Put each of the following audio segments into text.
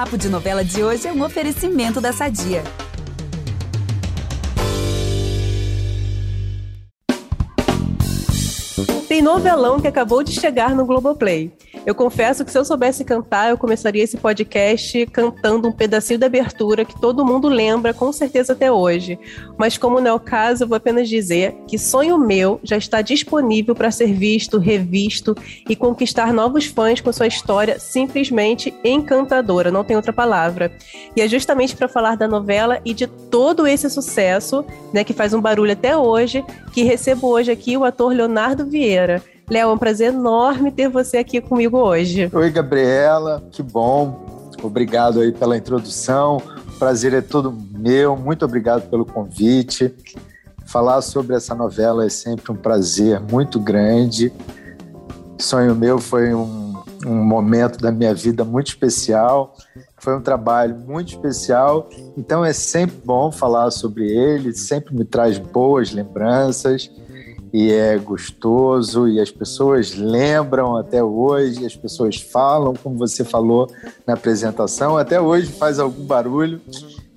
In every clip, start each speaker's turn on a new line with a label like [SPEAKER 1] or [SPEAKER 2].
[SPEAKER 1] Papo de Novela de hoje é um oferecimento da Sadia.
[SPEAKER 2] Tem novelão que acabou de chegar no Globoplay. Eu confesso que se eu soubesse cantar, eu começaria esse podcast cantando um pedacinho da abertura que todo mundo lembra com certeza até hoje. Mas como não é o caso, eu vou apenas dizer que Sonho Meu já está disponível para ser visto, revisto e conquistar novos fãs com sua história simplesmente encantadora, não tem outra palavra. E é justamente para falar da novela e de todo esse sucesso, né, que faz um barulho até hoje, que recebo hoje aqui o ator Leonardo Vieira. Léo, é um prazer enorme ter você aqui comigo hoje.
[SPEAKER 3] Oi, Gabriela, que bom. Obrigado aí pela introdução. O prazer é todo meu. Muito obrigado pelo convite. Falar sobre essa novela é sempre um prazer muito grande. Sonho meu foi um, um momento da minha vida muito especial. Foi um trabalho muito especial, então é sempre bom falar sobre ele, sempre me traz boas lembranças e é gostoso e as pessoas lembram até hoje, as pessoas falam, como você falou na apresentação, até hoje faz algum barulho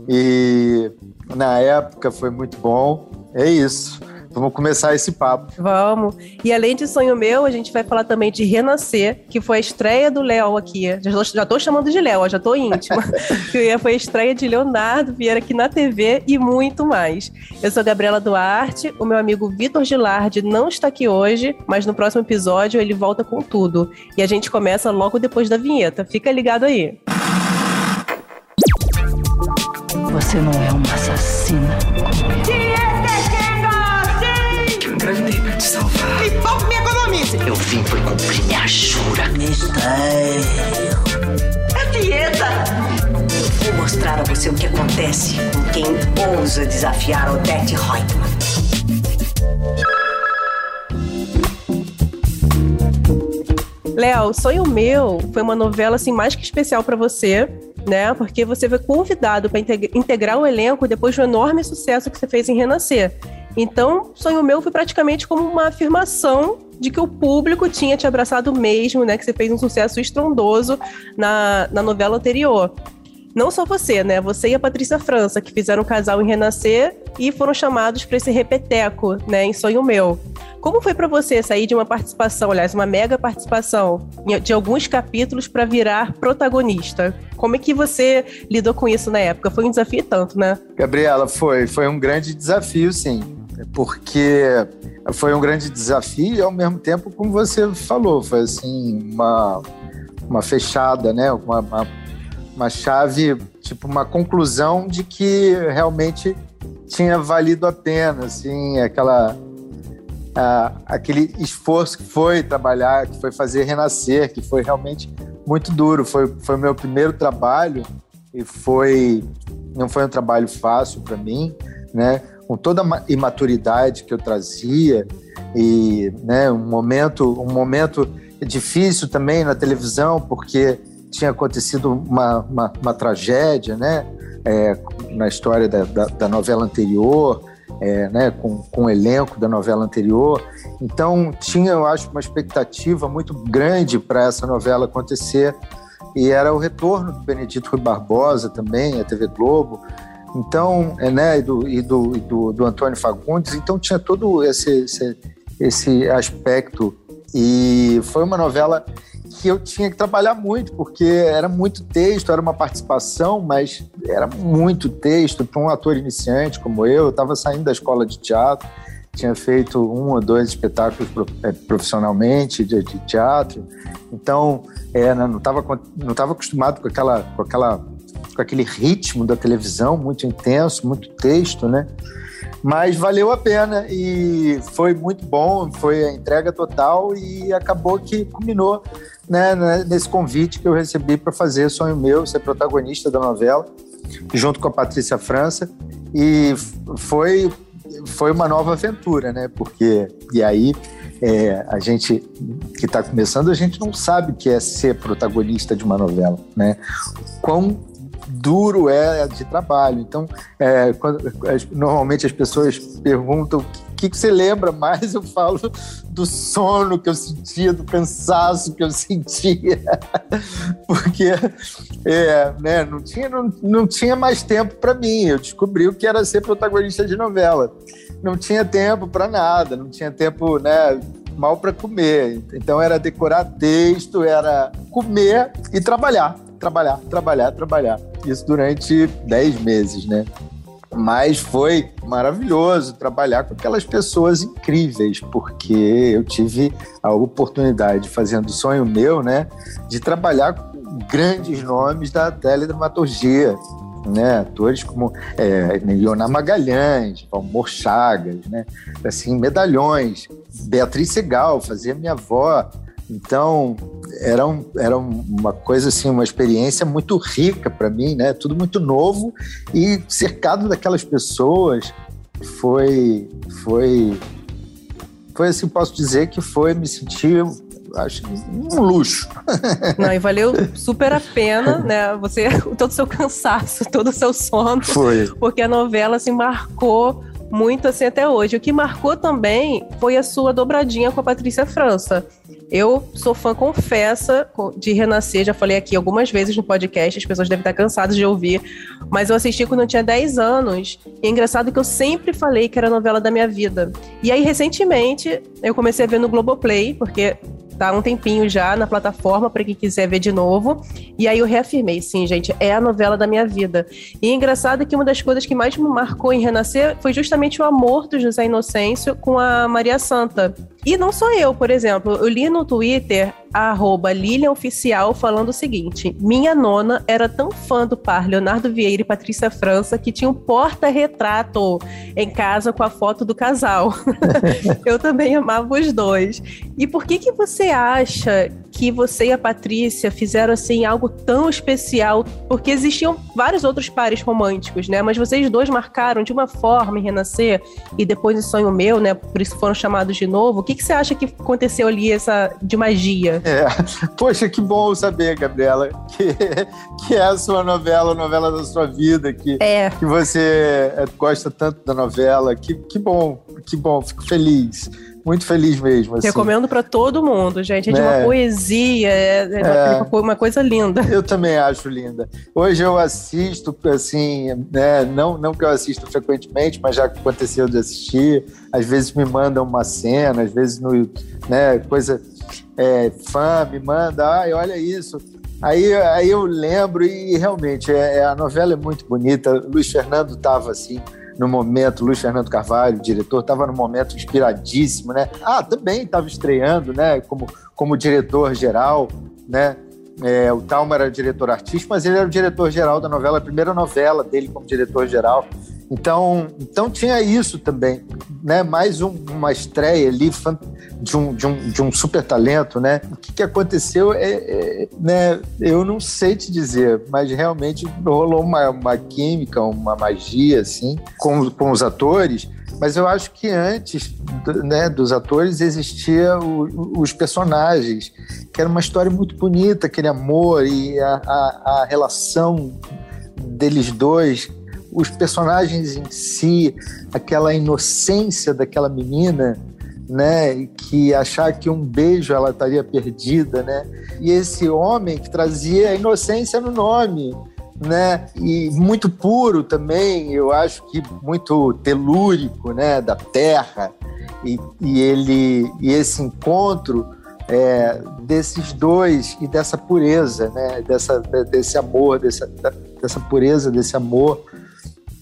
[SPEAKER 3] e na época foi muito bom. É isso. Vamos começar esse papo.
[SPEAKER 2] Vamos. E além de Sonho Meu, a gente vai falar também de Renascer, que foi a estreia do Léo aqui. Já, já tô chamando de Léo, já tô íntima. que foi a estreia de Leonardo Vieira aqui na TV e muito mais. Eu sou Gabriela Duarte, o meu amigo Vitor Gilardi não está aqui hoje, mas no próximo episódio ele volta com tudo. E a gente começa logo depois da vinheta. Fica ligado aí.
[SPEAKER 4] Você não é uma assassina como eu
[SPEAKER 5] te salvar.
[SPEAKER 6] E pouco me economize.
[SPEAKER 5] Eu vim por cumprir minha jura.
[SPEAKER 4] Mistério.
[SPEAKER 6] É dieta.
[SPEAKER 4] Vou mostrar a você o que acontece com quem ousa desafiar Odette Reutemann.
[SPEAKER 2] Léo, Sonho Meu foi uma novela assim mais que especial para você, né? Porque você foi convidado para integrar o elenco depois do enorme sucesso que você fez em Renascer. Então, Sonho Meu foi praticamente como uma afirmação de que o público tinha te abraçado mesmo, né? Que você fez um sucesso estrondoso na, na novela anterior. Não só você, né? Você e a Patrícia França, que fizeram um casal em Renascer e foram chamados para esse repeteco, né? Em Sonho Meu. Como foi para você sair de uma participação, aliás, uma mega participação de alguns capítulos para virar protagonista? Como é que você lidou com isso na época? Foi um desafio tanto, né?
[SPEAKER 3] Gabriela, foi, foi um grande desafio, sim porque foi um grande desafio e ao mesmo tempo, como você falou, foi assim uma, uma fechada, né? Uma, uma, uma chave, tipo uma conclusão de que realmente tinha valido a pena, assim, aquela aquele esforço que foi trabalhar, que foi fazer renascer, que foi realmente muito duro. Foi foi meu primeiro trabalho e foi não foi um trabalho fácil para mim, né? Com toda a imaturidade que eu trazia e né, um momento um momento difícil também na televisão porque tinha acontecido uma, uma, uma tragédia né é, na história da, da, da novela anterior é, né, com, com o elenco da novela anterior. Então tinha eu acho uma expectativa muito grande para essa novela acontecer. E era o retorno do Benedito Rui Barbosa também a TV Globo então, é, né, e, do, e, do, e do, do, Antônio Fagundes, então tinha todo esse, esse, esse aspecto. E foi uma novela que eu tinha que trabalhar muito, porque era muito texto, era uma participação, mas era muito texto para um ator iniciante como eu. Eu estava saindo da escola de teatro, tinha feito um ou dois espetáculos é, profissionalmente de, de teatro, então é, não estava não tava acostumado com aquela, com aquela com aquele ritmo da televisão muito intenso, muito texto, né? Mas valeu a pena e foi muito bom, foi a entrega total e acabou que culminou né, né nesse convite que eu recebi para fazer Sonho Meu, ser protagonista da novela, junto com a Patrícia França. E foi, foi uma nova aventura, né? Porque, e aí, é, a gente que está começando, a gente não sabe o que é ser protagonista de uma novela, né? Quão duro é de trabalho. Então, é, quando, normalmente as pessoas perguntam o que, que você lembra mais, eu falo do sono que eu sentia, do cansaço que eu sentia, porque é, né, não, tinha, não, não tinha mais tempo para mim. Eu descobri o que era ser protagonista de novela. Não tinha tempo para nada, não tinha tempo, né? mal para comer. Então era decorar texto, era comer e trabalhar, trabalhar, trabalhar, trabalhar. Isso durante 10 meses, né? Mas foi maravilhoso trabalhar com aquelas pessoas incríveis, porque eu tive a oportunidade, fazendo sonho meu, né, de trabalhar com grandes nomes da teledramaturgia, né, atores como é, Leonardo Magalhães, Valmor Chagas, né, assim, medalhões, Beatriz Segal, fazia minha avó, então, era, um, era uma coisa assim, uma experiência muito rica para mim, né? Tudo muito novo e cercado daquelas pessoas foi foi foi assim, posso dizer que foi me sentir acho um luxo.
[SPEAKER 2] Não, e valeu super a pena, né? Você, todo o seu cansaço, todo o seu sono.
[SPEAKER 3] Foi.
[SPEAKER 2] Porque a novela assim marcou muito assim até hoje. O que marcou também foi a sua dobradinha com a Patrícia França. Eu sou fã, confessa, de Renascer, já falei aqui algumas vezes no podcast, as pessoas devem estar cansadas de ouvir, mas eu assisti quando eu tinha 10 anos. E é engraçado que eu sempre falei que era a novela da minha vida. E aí, recentemente, eu comecei a ver no Globoplay, porque tá um tempinho já na plataforma para quem quiser ver de novo. E aí eu reafirmei, sim, gente, é a novela da minha vida. E é engraçado que uma das coisas que mais me marcou em Renascer foi justamente o amor do José Inocêncio com a Maria Santa. E não sou eu, por exemplo, eu li no Twitter arroba Oficial falando o seguinte: minha nona era tão fã do par Leonardo Vieira e Patrícia França que tinha um porta-retrato em casa com a foto do casal. eu também amava os dois. E por que que você acha que você e a Patrícia fizeram assim algo tão especial? Porque existiam vários outros pares românticos, né? Mas vocês dois marcaram de uma forma em Renascer e depois em Sonho Meu, né? Por isso foram chamados de novo. O que que você acha que aconteceu ali essa de magia?
[SPEAKER 3] É. Poxa, que bom saber, Gabriela, que, que é a sua novela, a novela da sua vida, que,
[SPEAKER 2] é.
[SPEAKER 3] que você é, gosta tanto da novela. Que, que bom, que bom, fico feliz muito feliz mesmo. Assim.
[SPEAKER 2] Recomendo para todo mundo, gente. É de uma é. poesia, é, é, é, uma coisa linda.
[SPEAKER 3] Eu também acho linda. Hoje eu assisto, assim, né, não, não que eu assisto frequentemente, mas já aconteceu de assistir. Às vezes me mandam uma cena, às vezes no, né, coisa é, fã me manda, ai, olha isso. Aí, aí eu lembro e realmente é, é a novela é muito bonita. Luiz Fernando estava assim no momento, Luiz Fernando Carvalho, diretor, estava no momento inspiradíssimo, né? Ah, também estava estreando, né? Como, como diretor geral, né? É, o Talma era diretor artístico, mas ele era o diretor geral da novela, a primeira novela dele como diretor geral. Então, então tinha isso também, né? Mais um, uma estreia ali de um, de um, de um super talento, né? O que, que aconteceu é, é, né? Eu não sei te dizer, mas realmente rolou uma, uma química, uma magia assim com, com os atores. Mas eu acho que antes né, dos atores existia o, os personagens, que era uma história muito bonita, aquele amor e a, a, a relação deles dois os personagens em si, aquela inocência daquela menina, né, que achar que um beijo ela estaria perdida, né? E esse homem que trazia a inocência no nome, né? E muito puro também, eu acho que muito telúrico, né, da terra. E, e ele e esse encontro é, desses dois e dessa pureza, né? Dessa, desse amor, dessa, dessa pureza, desse amor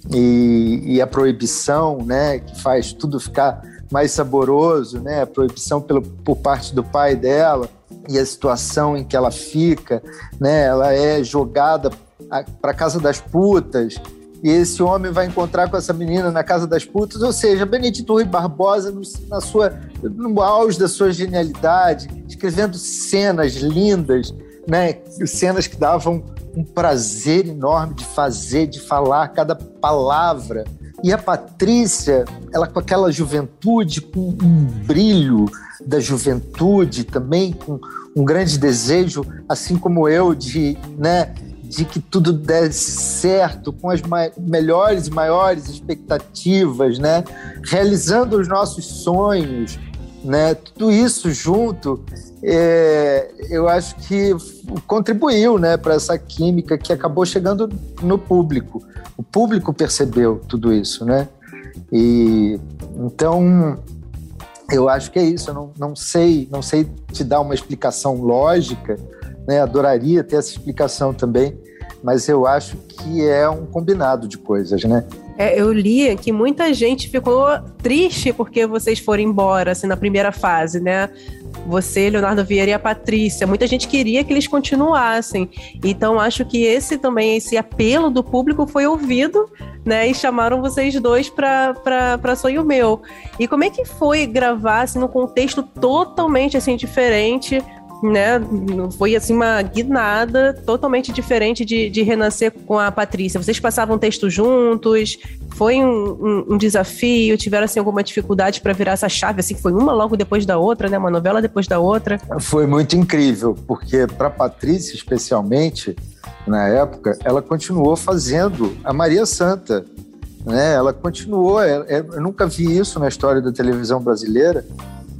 [SPEAKER 3] e, e, a proibição, né, que faz tudo ficar mais saboroso, né, a proibição pelo, por parte do pai dela e a situação em que ela fica, né, ela é jogada para casa das putas. E esse homem vai encontrar com essa menina na casa das putas, ou seja, Benedito Rui Barbosa no, na sua, no auge da sua genialidade, escrevendo cenas lindas, né, cenas que davam um prazer enorme de fazer, de falar cada palavra. E a Patrícia, ela com aquela juventude, com um brilho da juventude também, com um grande desejo, assim como eu, de, né, de que tudo desse certo, com as melhores e maiores expectativas, né? Realizando os nossos sonhos, né? Tudo isso junto, é, eu acho que contribuiu, né, para essa química que acabou chegando no público. O público percebeu tudo isso, né? E então eu acho que é isso. Eu não, não sei, não sei te dar uma explicação lógica, né? Adoraria ter essa explicação também, mas eu acho que é um combinado de coisas, né?
[SPEAKER 2] É, eu li que muita gente ficou triste porque vocês foram embora, assim, na primeira fase, né? Você, Leonardo Vieira e a Patrícia. Muita gente queria que eles continuassem. Então, acho que esse também, esse apelo do público foi ouvido, né? E chamaram vocês dois para Sonho Meu. E como é que foi gravar, assim, num contexto totalmente, assim, diferente né? Foi assim uma guinada totalmente diferente de, de renascer com a Patrícia. Vocês passavam texto juntos, foi um, um, um desafio, tiveram assim alguma dificuldade para virar essa chave, assim, foi uma logo depois da outra, né? Uma novela depois da outra.
[SPEAKER 3] Foi muito incrível, porque para Patrícia especialmente, na época, ela continuou fazendo a Maria Santa. Né? Ela continuou, é, é, eu nunca vi isso na história da televisão brasileira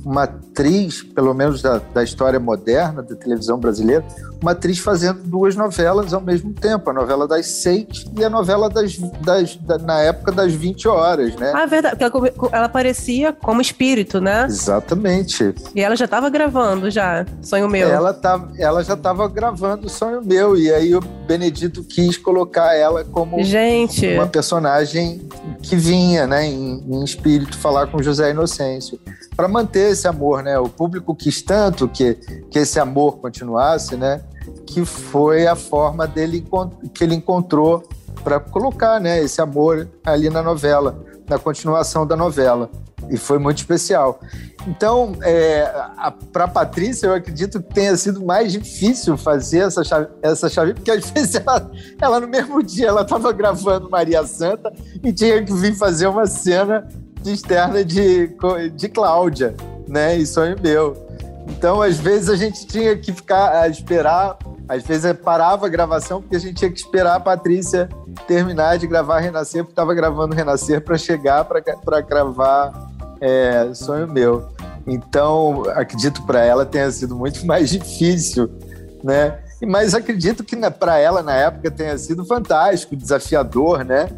[SPEAKER 3] uma atriz, pelo menos da, da história moderna da televisão brasileira, uma atriz fazendo duas novelas ao mesmo tempo, a novela das seis e a novela das, das da, na época das 20 horas, né?
[SPEAKER 2] Ah, verdade, porque ela, ela aparecia como espírito, né?
[SPEAKER 3] Exatamente.
[SPEAKER 2] E ela já estava gravando já, Sonho Meu.
[SPEAKER 3] Ela, tá, ela já estava gravando Sonho Meu, e aí o Benedito quis colocar ela como
[SPEAKER 2] Gente.
[SPEAKER 3] uma personagem que vinha, né, em, em espírito, falar com José Inocêncio, para manter esse amor, né? O público quis tanto que, que esse amor continuasse, né? Que foi a forma dele que ele encontrou para colocar, né? Esse amor ali na novela, na continuação da novela. E foi muito especial. Então, é, para Patrícia, eu acredito que tenha sido mais difícil fazer essa chave, essa chave porque às vezes ela, ela no mesmo dia ela estava gravando Maria Santa e tinha que vir fazer uma cena externa de, de Cláudia né? E sonho meu. Então, às vezes, a gente tinha que ficar a esperar, às vezes parava a gravação, porque a gente tinha que esperar a Patrícia terminar de gravar Renascer, porque estava gravando Renascer para chegar para gravar é, Sonho Meu. Então, acredito para ela tenha sido muito mais difícil, né? Mas acredito que né, para ela, na época, tenha sido fantástico, desafiador, né?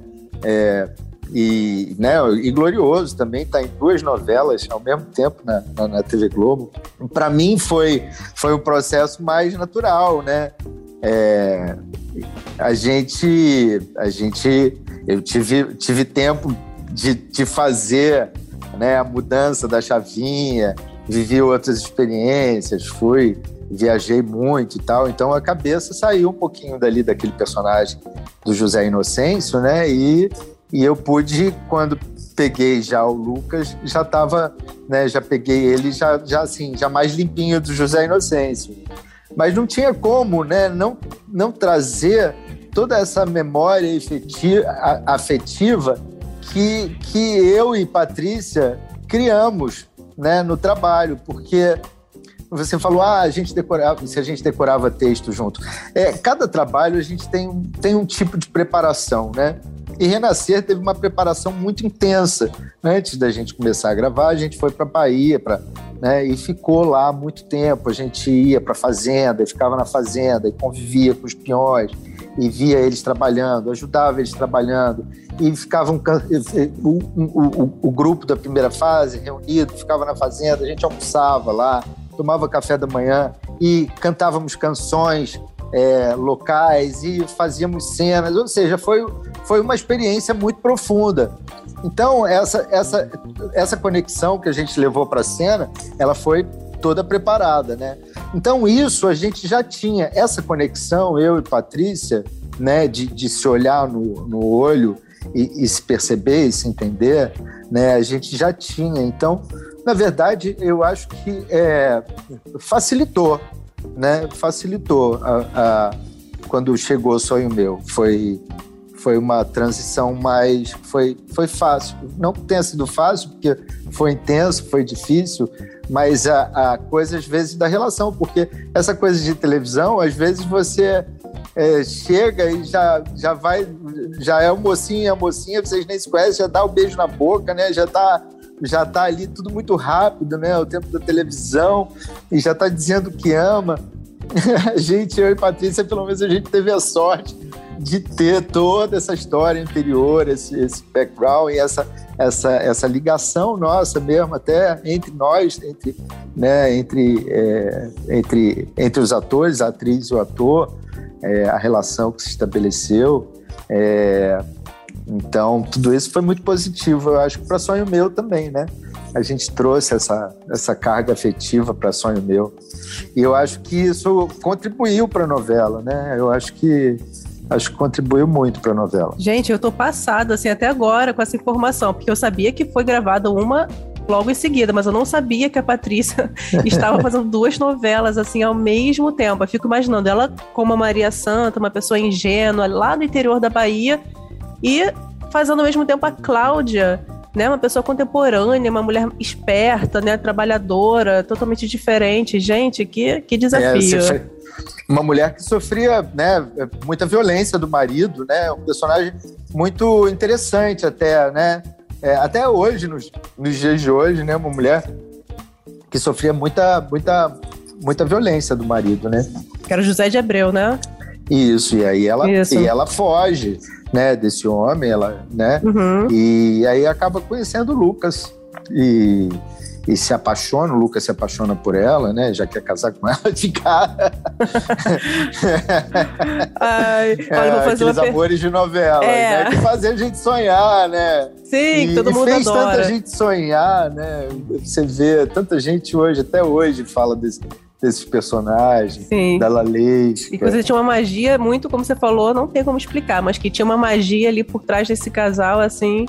[SPEAKER 3] É, e, né, e glorioso também, está em duas novelas ao mesmo tempo na, na, na TV Globo. Para mim foi, foi um processo mais natural, né? É, a gente, a gente, eu tive, tive tempo de, de fazer né, a mudança da chavinha, vivi outras experiências, fui, viajei muito e tal, então a cabeça saiu um pouquinho dali daquele personagem do José Inocêncio, né? E e eu pude, quando peguei já o Lucas, já estava, né, já peguei ele já, já assim, já mais limpinho do José Inocêncio. Mas não tinha como, né, não, não trazer toda essa memória efetiva, afetiva que, que eu e Patrícia criamos, né, no trabalho, porque você falou, ah, a gente decorava, se a gente decorava texto junto. É, cada trabalho a gente tem, tem um tipo de preparação, né? E Renascer teve uma preparação muito intensa. Antes da gente começar a gravar, a gente foi para Bahia pra, né, e ficou lá muito tempo. A gente ia para fazenda, ficava na fazenda e convivia com os peões e via eles trabalhando, ajudava eles trabalhando e ficavam o, o, o, o grupo da primeira fase reunido, ficava na fazenda, a gente almoçava lá, tomava café da manhã e cantávamos canções é, locais e fazíamos cenas, ou seja, foi, foi uma experiência muito profunda. Então, essa, essa, essa conexão que a gente levou para a cena, ela foi toda preparada, né? Então, isso a gente já tinha, essa conexão, eu e Patrícia, né, de, de se olhar no, no olho e, e se perceber e se entender, né, a gente já tinha. Então, na verdade, eu acho que é, facilitou, né? Facilitou a, a, quando chegou o sonho meu. Foi foi uma transição mais foi foi fácil. Não que tenha sido fácil, porque foi intenso, foi difícil, mas a, a coisa às vezes da relação, porque essa coisa de televisão, às vezes você é, chega e já, já vai, já é o mocinho e a mocinha, vocês nem se conhecem, já dá o um beijo na boca, né? Já tá, já tá ali tudo muito rápido, né? O tempo da televisão, e já tá dizendo que ama. A gente, eu e Patrícia, pelo menos a gente teve a sorte de ter toda essa história anterior, esse, esse background e essa, essa, essa ligação nossa mesmo, até entre nós, entre, né, entre, é, entre, entre os atores, a atriz e o ator, é, a relação que se estabeleceu. É, então, tudo isso foi muito positivo, eu acho para sonho meu também, né? A gente trouxe essa, essa carga afetiva para sonho meu. E eu acho que isso contribuiu para a novela, né? Eu acho que acho que contribuiu muito para a novela.
[SPEAKER 2] Gente, eu tô passada assim até agora com essa informação, porque eu sabia que foi gravada uma logo em seguida, mas eu não sabia que a Patrícia estava fazendo duas novelas assim ao mesmo tempo. Eu fico imaginando ela como a Maria Santa, uma pessoa ingênua lá no interior da Bahia e fazendo ao mesmo tempo a Cláudia, né, uma pessoa contemporânea, uma mulher esperta, né, trabalhadora, totalmente diferente. Gente, que, que desafio. É,
[SPEAKER 3] uma mulher que sofria, né, muita violência do marido, né, um personagem muito interessante até, né, é, até hoje, nos, nos dias de hoje, né, uma mulher que sofria muita, muita, muita violência do marido, né.
[SPEAKER 2] Que era José de Abreu, né?
[SPEAKER 3] Isso, e aí ela, e ela foge, né, desse homem, ela, né, uhum. e aí acaba conhecendo o Lucas, e e se apaixona, o Lucas se apaixona por ela, né? Já quer casar com ela de cara.
[SPEAKER 2] Ai, olha, vou fazer
[SPEAKER 3] Aqueles uma amores de novela, é. né? Que fazem a gente sonhar, né?
[SPEAKER 2] Sim,
[SPEAKER 3] e,
[SPEAKER 2] todo mundo
[SPEAKER 3] fez
[SPEAKER 2] adora.
[SPEAKER 3] tanta gente sonhar, né? Você vê, tanta gente hoje, até hoje, fala desse, desses personagens, Sim. da Lalesca.
[SPEAKER 2] E que você tinha uma magia muito, como você falou, não tem como explicar, mas que tinha uma magia ali por trás desse casal, assim,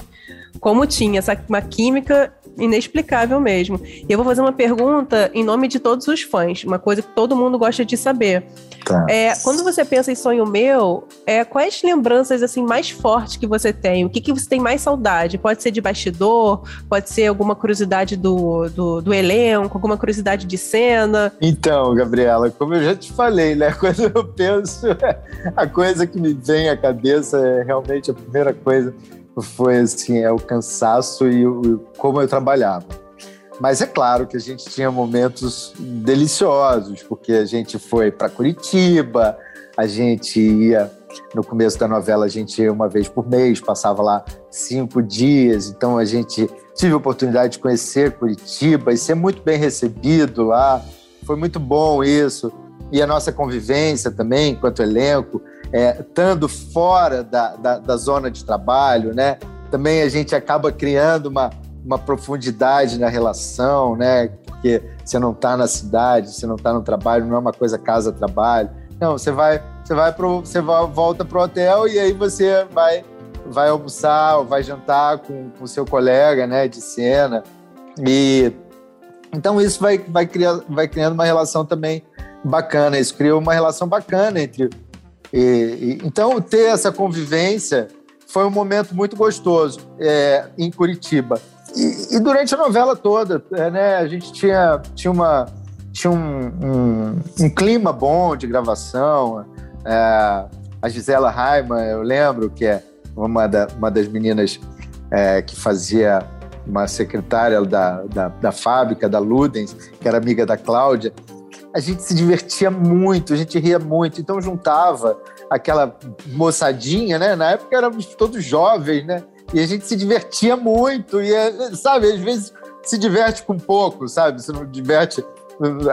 [SPEAKER 2] como tinha, essa, uma química inexplicável mesmo. E eu vou fazer uma pergunta em nome de todos os fãs, uma coisa que todo mundo gosta de saber. Tá. É, quando você pensa em sonho meu, é, quais lembranças assim mais fortes que você tem? O que, que você tem mais saudade? Pode ser de bastidor, pode ser alguma curiosidade do, do, do elenco, alguma curiosidade de cena.
[SPEAKER 3] Então, Gabriela, como eu já te falei, né? Quando eu penso, a coisa que me vem à cabeça é realmente a primeira coisa foi assim, é o cansaço e o, como eu trabalhava. Mas é claro que a gente tinha momentos deliciosos, porque a gente foi para Curitiba, a gente ia no começo da novela a gente ia uma vez por mês, passava lá cinco dias, então a gente tive a oportunidade de conhecer Curitiba e ser muito bem recebido lá. Foi muito bom isso. E a nossa convivência também, enquanto elenco, é, estando fora da, da, da, zona de trabalho, né? Também a gente acaba criando uma, uma profundidade na relação, né? Porque você não está na cidade, você não está no trabalho, não é uma coisa casa-trabalho. Não, você vai, você vai pro, você volta pro hotel e aí você vai, vai almoçar ou vai jantar com o seu colega, né? De cena e então isso vai, vai, criar, vai criando uma relação também bacana. Isso criou uma relação bacana entre e, e, então, ter essa convivência foi um momento muito gostoso é, em Curitiba. E, e, durante a novela toda, é, né, a gente tinha, tinha, uma, tinha um, um, um clima bom de gravação. É, a Gisela Raiman, eu lembro que é uma, da, uma das meninas é, que fazia uma secretária da, da, da fábrica, da Ludens, que era amiga da Cláudia, a gente se divertia muito, a gente ria muito, então juntava aquela moçadinha, né? Na época éramos todos jovens, né? E a gente se divertia muito, e sabe, às vezes se diverte com pouco, sabe? Se não diverte,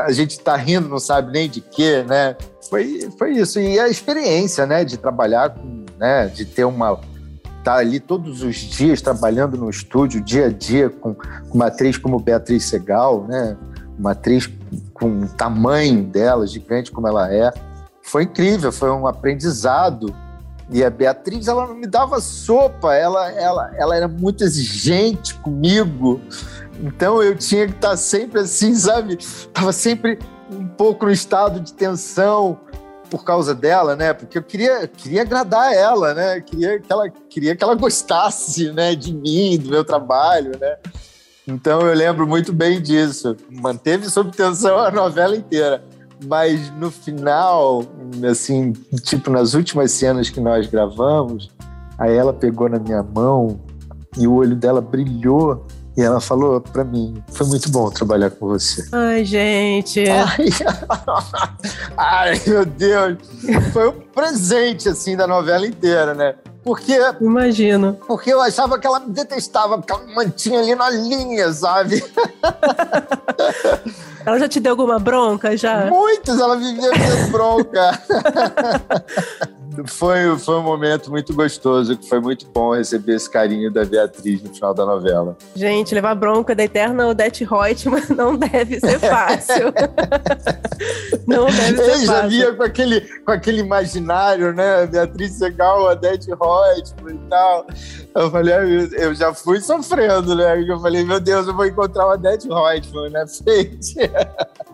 [SPEAKER 3] a gente tá rindo, não sabe nem de quê, né? Foi, foi isso. E a experiência, né, de trabalhar com, né, de ter uma tá ali todos os dias trabalhando no estúdio, dia a dia, com uma atriz como Beatriz Segal, né? Uma atriz com o tamanho dela, gigante como ela é. Foi incrível, foi um aprendizado. E a Beatriz, ela não me dava sopa, ela, ela, ela era muito exigente comigo. Então eu tinha que estar sempre assim, sabe? Tava sempre um pouco no estado de tensão por causa dela, né? Porque eu queria, queria agradar ela, né? Queria que ela, queria que ela gostasse, né? De mim, do meu trabalho, né? Então eu lembro muito bem disso. Manteve sob tensão a novela inteira. Mas no final, assim, tipo nas últimas cenas que nós gravamos, aí ela pegou na minha mão e o olho dela brilhou e ela falou para mim: foi muito bom trabalhar com você.
[SPEAKER 2] Ai, gente.
[SPEAKER 3] Ai, ai, meu Deus. Foi um presente, assim, da novela inteira, né? Porque.
[SPEAKER 2] Imagino.
[SPEAKER 3] Porque eu achava que ela me detestava, porque ela me mantinha ali na linha, sabe?
[SPEAKER 2] Ela já te deu alguma bronca já?
[SPEAKER 3] Muitos, ela vivia me bronca. foi, foi um momento muito gostoso, que foi muito bom receber esse carinho da Beatriz no final da novela.
[SPEAKER 2] Gente, levar bronca da eterna Odete Reutemann não deve ser fácil. não deve ser fácil.
[SPEAKER 3] já via com aquele, com aquele imaginário, né? Beatriz Segal, Odete Reutemann e tal. Eu falei, eu já fui sofrendo, né? Eu falei, meu Deus, eu vou encontrar o Odete Reutemann na frente.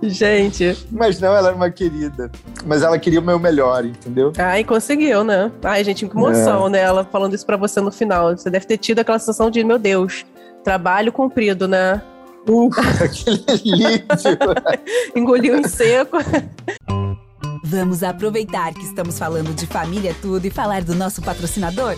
[SPEAKER 2] Gente.
[SPEAKER 3] Mas não, ela era uma querida. Mas ela queria o meu melhor, entendeu?
[SPEAKER 2] Ai, conseguiu, né? Ai, gente, que emoção, é. né? Ela falando isso pra você no final. Você deve ter tido aquela sensação de, meu Deus, trabalho cumprido, né?
[SPEAKER 3] Uh, aquele alívio.
[SPEAKER 2] Engoliu em seco.
[SPEAKER 1] Vamos aproveitar que estamos falando de família tudo e falar do nosso patrocinador?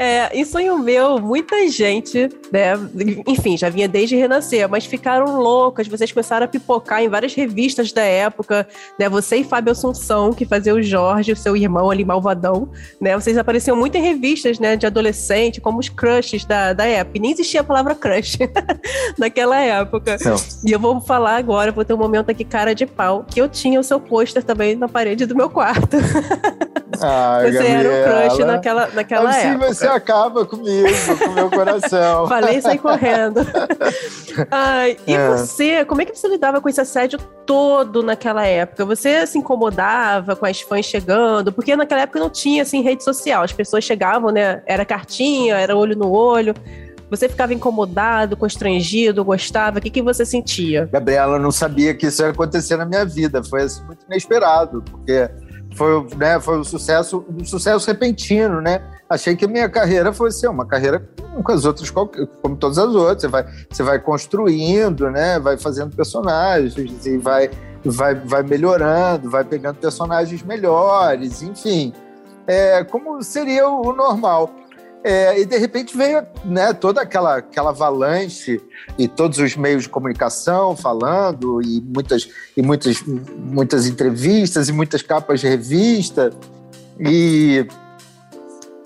[SPEAKER 2] É, em sonho meu, muita gente, né, enfim, já vinha desde Renascer, mas ficaram loucas. Vocês começaram a pipocar em várias revistas da época, né? Você e Fábio Assunção, que fazia o Jorge, o seu irmão ali, malvadão, né? Vocês apareciam muito em revistas, né, de adolescente, como os crushes da, da época. E nem existia a palavra crush naquela época. Não. E eu vou falar agora, vou ter um momento aqui, cara de pau, que eu tinha o seu pôster também na parede do meu quarto.
[SPEAKER 3] Ah,
[SPEAKER 2] você
[SPEAKER 3] Gabriela,
[SPEAKER 2] era um crush naquela, naquela
[SPEAKER 3] assim
[SPEAKER 2] época.
[SPEAKER 3] você acaba comigo, com o meu coração.
[SPEAKER 2] Falei e saí correndo. Ai, e é. você, como é que você lidava com esse assédio todo naquela época? Você se incomodava com as fãs chegando? Porque naquela época não tinha assim rede social. As pessoas chegavam, né? Era cartinha, era olho no olho. Você ficava incomodado, constrangido, gostava? O que, que você sentia?
[SPEAKER 3] Gabriela, eu não sabia que isso ia acontecer na minha vida. Foi assim, muito inesperado, porque foi, né, foi um sucesso, um sucesso repentino, né? Achei que a minha carreira fosse uma carreira como as outras, como todas as outras. Você vai, você vai construindo, né? Vai fazendo personagens e vai, vai, vai melhorando, vai pegando personagens melhores, enfim. É, como seria o normal. É, e de repente veio né, toda aquela, aquela avalanche e todos os meios de comunicação falando e muitas e muitas muitas entrevistas e muitas capas de revista e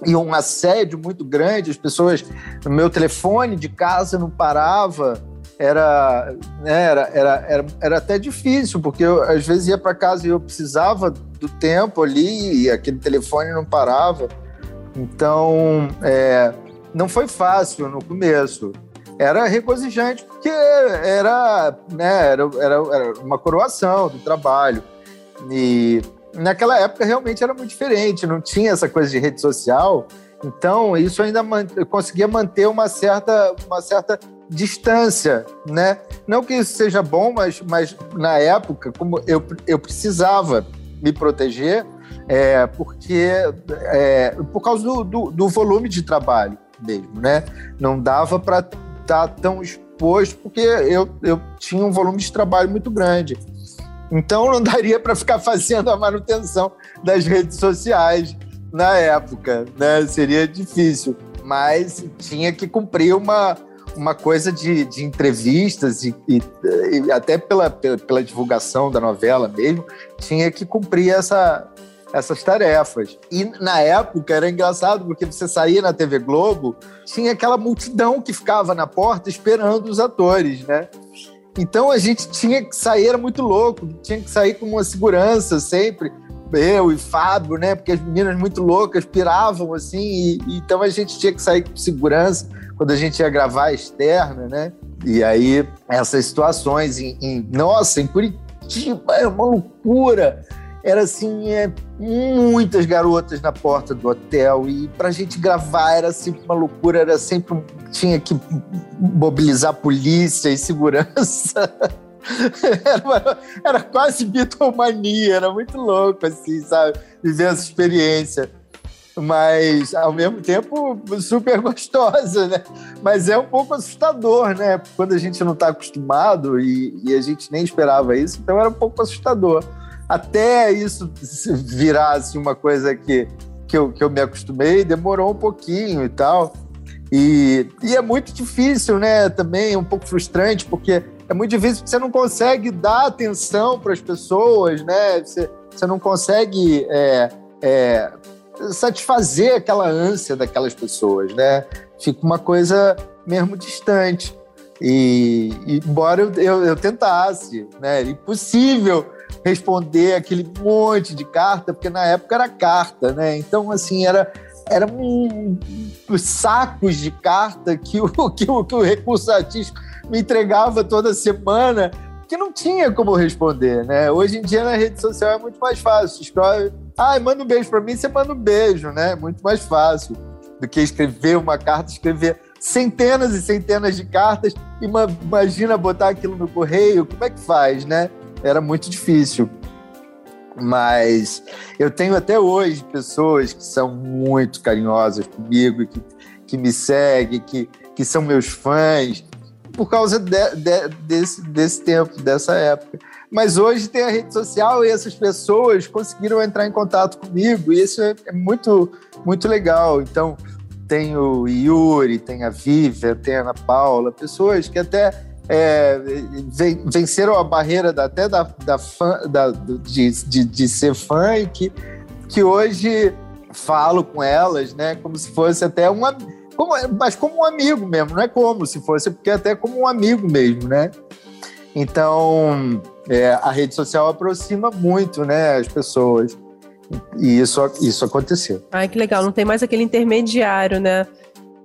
[SPEAKER 3] e um assédio muito grande. As pessoas meu telefone de casa não parava. Era né, era, era, era, era até difícil porque eu às vezes ia para casa e eu precisava do tempo ali e aquele telefone não parava então, é, não foi fácil no começo. Era regozijante porque era, né, era, era, era uma coroação do trabalho. E naquela época realmente era muito diferente, não tinha essa coisa de rede social. Então, isso ainda man conseguia manter uma certa, uma certa distância, né? Não que isso seja bom, mas, mas na época, como eu, eu precisava me proteger, é, porque é, por causa do, do, do, volume de trabalho mesmo, né? Não dava para estar tá tão exposto porque eu, eu tinha um volume de trabalho muito grande. Então não daria para ficar fazendo a manutenção das redes sociais na época, né? Seria difícil, mas tinha que cumprir uma, uma coisa de, de entrevistas e, e, e até pela, pela, pela divulgação da novela mesmo, tinha que cumprir essa, essas tarefas. E na época era engraçado porque você saía na TV Globo, tinha aquela multidão que ficava na porta esperando os atores, né? Então a gente tinha que sair, era muito louco, tinha que sair com uma segurança sempre, eu e Fábio, né? Porque as meninas muito loucas piravam assim, e, então a gente tinha que sair com segurança quando a gente ia gravar a externa, né? E aí essas situações em, em nossa, em Curitiba é uma loucura era assim, é, muitas garotas na porta do hotel e para a gente gravar era sempre uma loucura, era sempre tinha que mobilizar polícia e segurança. era, era quase bitomania, era muito louco, assim, sabe? Viver essa experiência. Mas, ao mesmo tempo, super gostosa, né? Mas é um pouco assustador, né? Quando a gente não está acostumado e, e a gente nem esperava isso, então era um pouco assustador. Até isso virar assim, uma coisa que, que, eu, que eu me acostumei, demorou um pouquinho e tal. E, e é muito difícil, né? Também um pouco frustrante, porque é muito difícil porque você não consegue dar atenção para as pessoas, né? Você, você não consegue é, é, satisfazer aquela ânsia daquelas pessoas, né? Fica uma coisa mesmo distante. E, e embora eu, eu, eu, tentasse, né? Impossível responder aquele monte de carta, porque na época era carta, né? Então, assim, era, era um, sacos de carta que o, que o, que o recurso artístico me entregava toda semana, que não tinha como responder, né? Hoje em dia na rede social é muito mais fácil. Escreve, ah, manda um beijo para mim, você manda um beijo, né? Muito mais fácil do que escrever uma carta, escrever centenas e centenas de cartas. Imagina botar aquilo no correio, como é que faz, né? Era muito difícil. Mas eu tenho até hoje pessoas que são muito carinhosas comigo, que, que me seguem, que, que são meus fãs, por causa de, de, desse, desse tempo, dessa época. Mas hoje tem a rede social e essas pessoas conseguiram entrar em contato comigo, e isso é, é muito, muito legal. Então, tem o Yuri, tem a Vivian, tem a Ana Paula, pessoas que até é, venceram a barreira da, até da, da, fã, da de, de, de, ser fã e que, que hoje falo com elas, né, como se fosse até uma como, mas como um amigo mesmo, não é como se fosse, porque é até como um amigo mesmo, né? Então, é, a rede social aproxima muito, né, as pessoas. E isso, isso aconteceu.
[SPEAKER 2] Ai, que legal. Não tem mais aquele intermediário, né?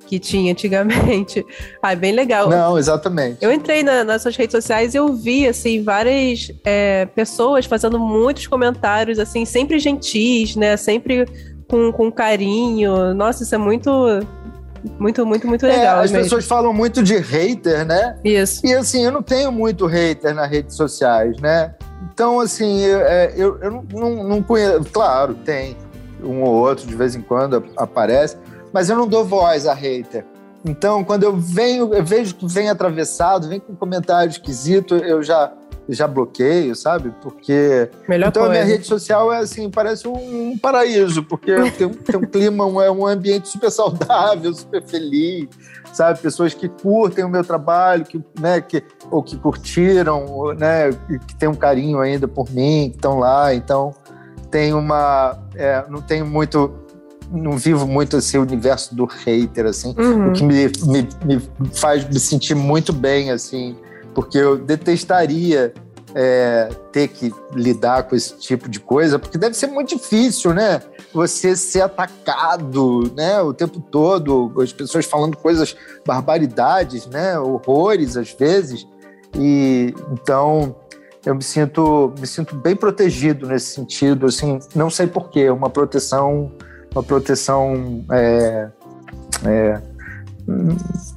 [SPEAKER 2] Que tinha antigamente. Ai, bem legal.
[SPEAKER 3] Não, exatamente.
[SPEAKER 2] Eu entrei na, nas suas redes sociais e eu vi, assim, várias é, pessoas fazendo muitos comentários, assim, sempre gentis, né? Sempre com, com carinho. Nossa, isso é muito muito, muito, muito é, legal.
[SPEAKER 3] É, as mesmo. pessoas falam muito de hater, né?
[SPEAKER 2] Isso.
[SPEAKER 3] E assim, eu não tenho muito hater nas redes sociais, né? Então, assim, eu, é, eu, eu não, não conheço. Claro, tem um ou outro de vez em quando aparece, mas eu não dou voz a hater. Então, quando eu venho, eu vejo que vem atravessado, vem com um comentário esquisito, eu já já bloqueio, sabe? Porque.
[SPEAKER 2] Melhor
[SPEAKER 3] então
[SPEAKER 2] coisa.
[SPEAKER 3] a minha rede social é assim, parece um, um paraíso, porque tem, um, tem um clima, um, é um ambiente super saudável, super feliz, sabe? Pessoas que curtem o meu trabalho, que, né, que, ou que curtiram, né, que tem um carinho ainda por mim, que estão lá. Então tem uma. É, não tenho muito não vivo muito esse universo do hater, assim, uhum. o que me, me, me, faz me sentir muito bem, assim, porque eu detestaria é, ter que lidar com esse tipo de coisa, porque deve ser muito difícil, né? Você ser atacado, né? O tempo todo, as pessoas falando coisas, barbaridades, né? Horrores às vezes. E então eu me sinto me sinto bem protegido nesse sentido, assim, não sei porquê, uma proteção uma proteção é, é,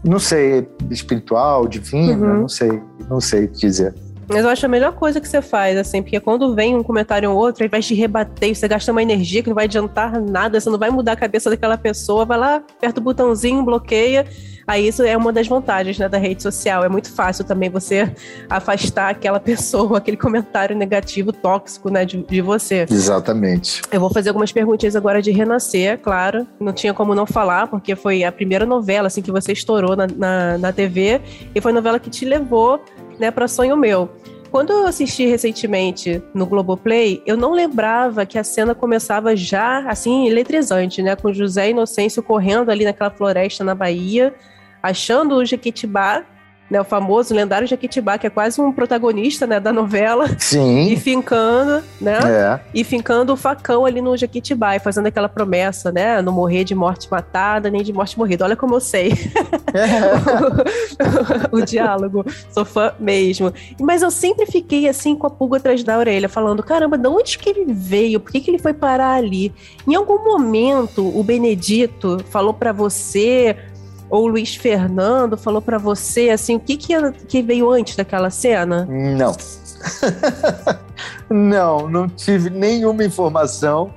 [SPEAKER 3] não sei, espiritual, divina, uhum. não sei, não sei dizer.
[SPEAKER 2] Mas eu acho a melhor coisa que você faz, assim, porque quando vem um comentário ou outro, aí vai te rebater, você gasta uma energia que não vai adiantar nada, você não vai mudar a cabeça daquela pessoa, vai lá, aperta o botãozinho, bloqueia. Aí isso é uma das vantagens né, da rede social. É muito fácil também você afastar aquela pessoa, aquele comentário negativo, tóxico, né, de, de você.
[SPEAKER 3] Exatamente.
[SPEAKER 2] Eu vou fazer algumas perguntinhas agora de Renascer, claro. Não tinha como não falar, porque foi a primeira novela assim, que você estourou na, na, na TV e foi a novela que te levou né, para Sonho Meu. Quando eu assisti recentemente no Globoplay, eu não lembrava que a cena começava já assim eletrizante, né? Com José Inocêncio correndo ali naquela floresta na Bahia, achando o Jequitibá, né? O famoso lendário Jequitibá, que é quase um protagonista, né, da novela.
[SPEAKER 3] Sim.
[SPEAKER 2] E fincando, né?
[SPEAKER 3] É.
[SPEAKER 2] E fincando o facão ali no Jequitibá e fazendo aquela promessa, né? Não morrer de morte matada, nem de morte morrida. Olha como eu sei. o diálogo. Sou fã mesmo. Mas eu sempre fiquei assim com a pulga atrás da orelha, falando: caramba, de onde que ele veio? Por que, que ele foi parar ali? Em algum momento, o Benedito falou para você ou o Luiz Fernando falou para você assim o que que, que veio antes daquela cena?
[SPEAKER 3] Não. não, não tive nenhuma informação.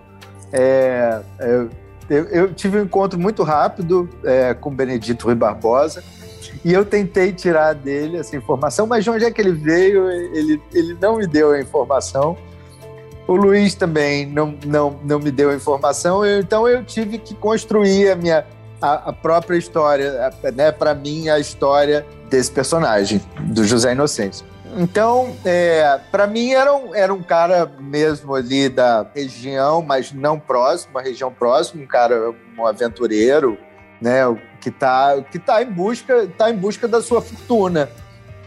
[SPEAKER 3] É, eu, eu, eu, tive um encontro muito rápido é, com Benedito Rui Barbosa e eu tentei tirar dele essa informação, mas de onde é que ele veio, ele, ele não me deu a informação. O Luiz também não, não, não me deu a informação, eu, então eu tive que construir a minha a, a própria história, né, para mim, a história desse personagem, do José Inocêncio. Então, é, para mim, era um, era um cara mesmo ali da região, mas não próximo, uma região próxima, um cara, um aventureiro, né, que está que tá em, busca, tá em busca da sua fortuna.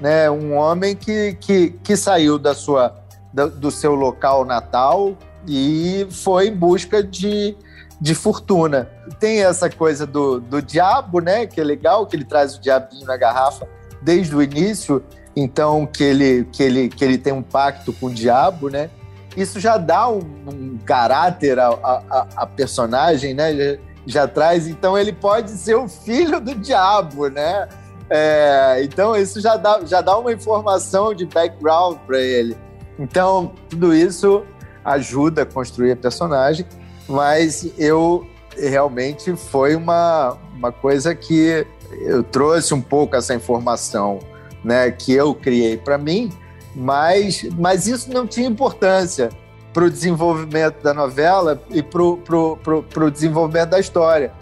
[SPEAKER 3] Né, um homem que, que, que saiu da sua, do, do seu local natal e foi em busca de, de fortuna. Tem essa coisa do, do diabo, né? Que é legal, que ele traz o diabinho na garrafa desde o início, então que ele, que ele, que ele tem um pacto com o diabo, né? Isso já dá um, um caráter à, à, à, personagem, né? Já, já, traz, então ele pode ser o filho do diabo, né? É, então isso já dá, já dá uma informação de background para ele. Então tudo isso ajuda a construir a personagem mas eu realmente foi uma, uma coisa que eu trouxe um pouco essa informação né, que eu criei para mim, mas, mas isso não tinha importância para o desenvolvimento da novela e para o desenvolvimento da história.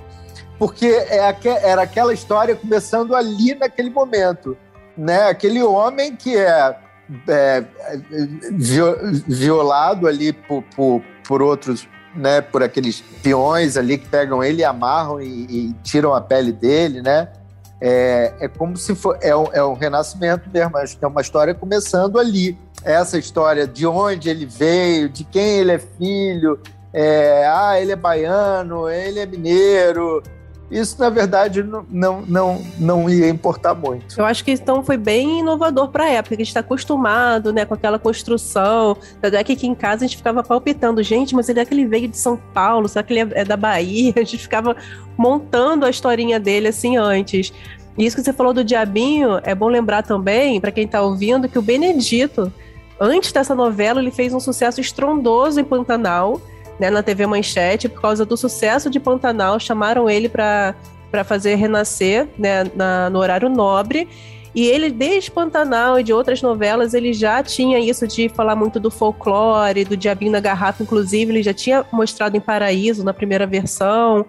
[SPEAKER 3] Porque é, era aquela história começando ali naquele momento. Né? Aquele homem que é, é violado ali por, por, por outros né, por aqueles peões ali que pegam ele e amarram e, e tiram a pele dele, né? É, é como se for é um, é um renascimento mesmo, acho que é uma história começando ali. Essa história de onde ele veio, de quem ele é filho, é, ah, ele é baiano, ele é mineiro, isso na verdade não, não, não, ia importar muito.
[SPEAKER 2] Eu acho que então foi bem inovador para a época, que a gente está acostumado né, com aquela construção. Tanto é que aqui em casa a gente ficava palpitando, gente, mas ele é aquele veio de São Paulo, será que ele é da Bahia? A gente ficava montando a historinha dele assim antes. E isso que você falou do Diabinho, é bom lembrar também, para quem está ouvindo, que o Benedito, antes dessa novela, ele fez um sucesso estrondoso em Pantanal né, na TV Manchete, por causa do sucesso de Pantanal, chamaram ele para fazer renascer né, na, no horário nobre. E ele, desde Pantanal e de outras novelas, ele já tinha isso de falar muito do folclore, do Diabinho na Garrafa, inclusive, ele já tinha mostrado em Paraíso, na primeira versão.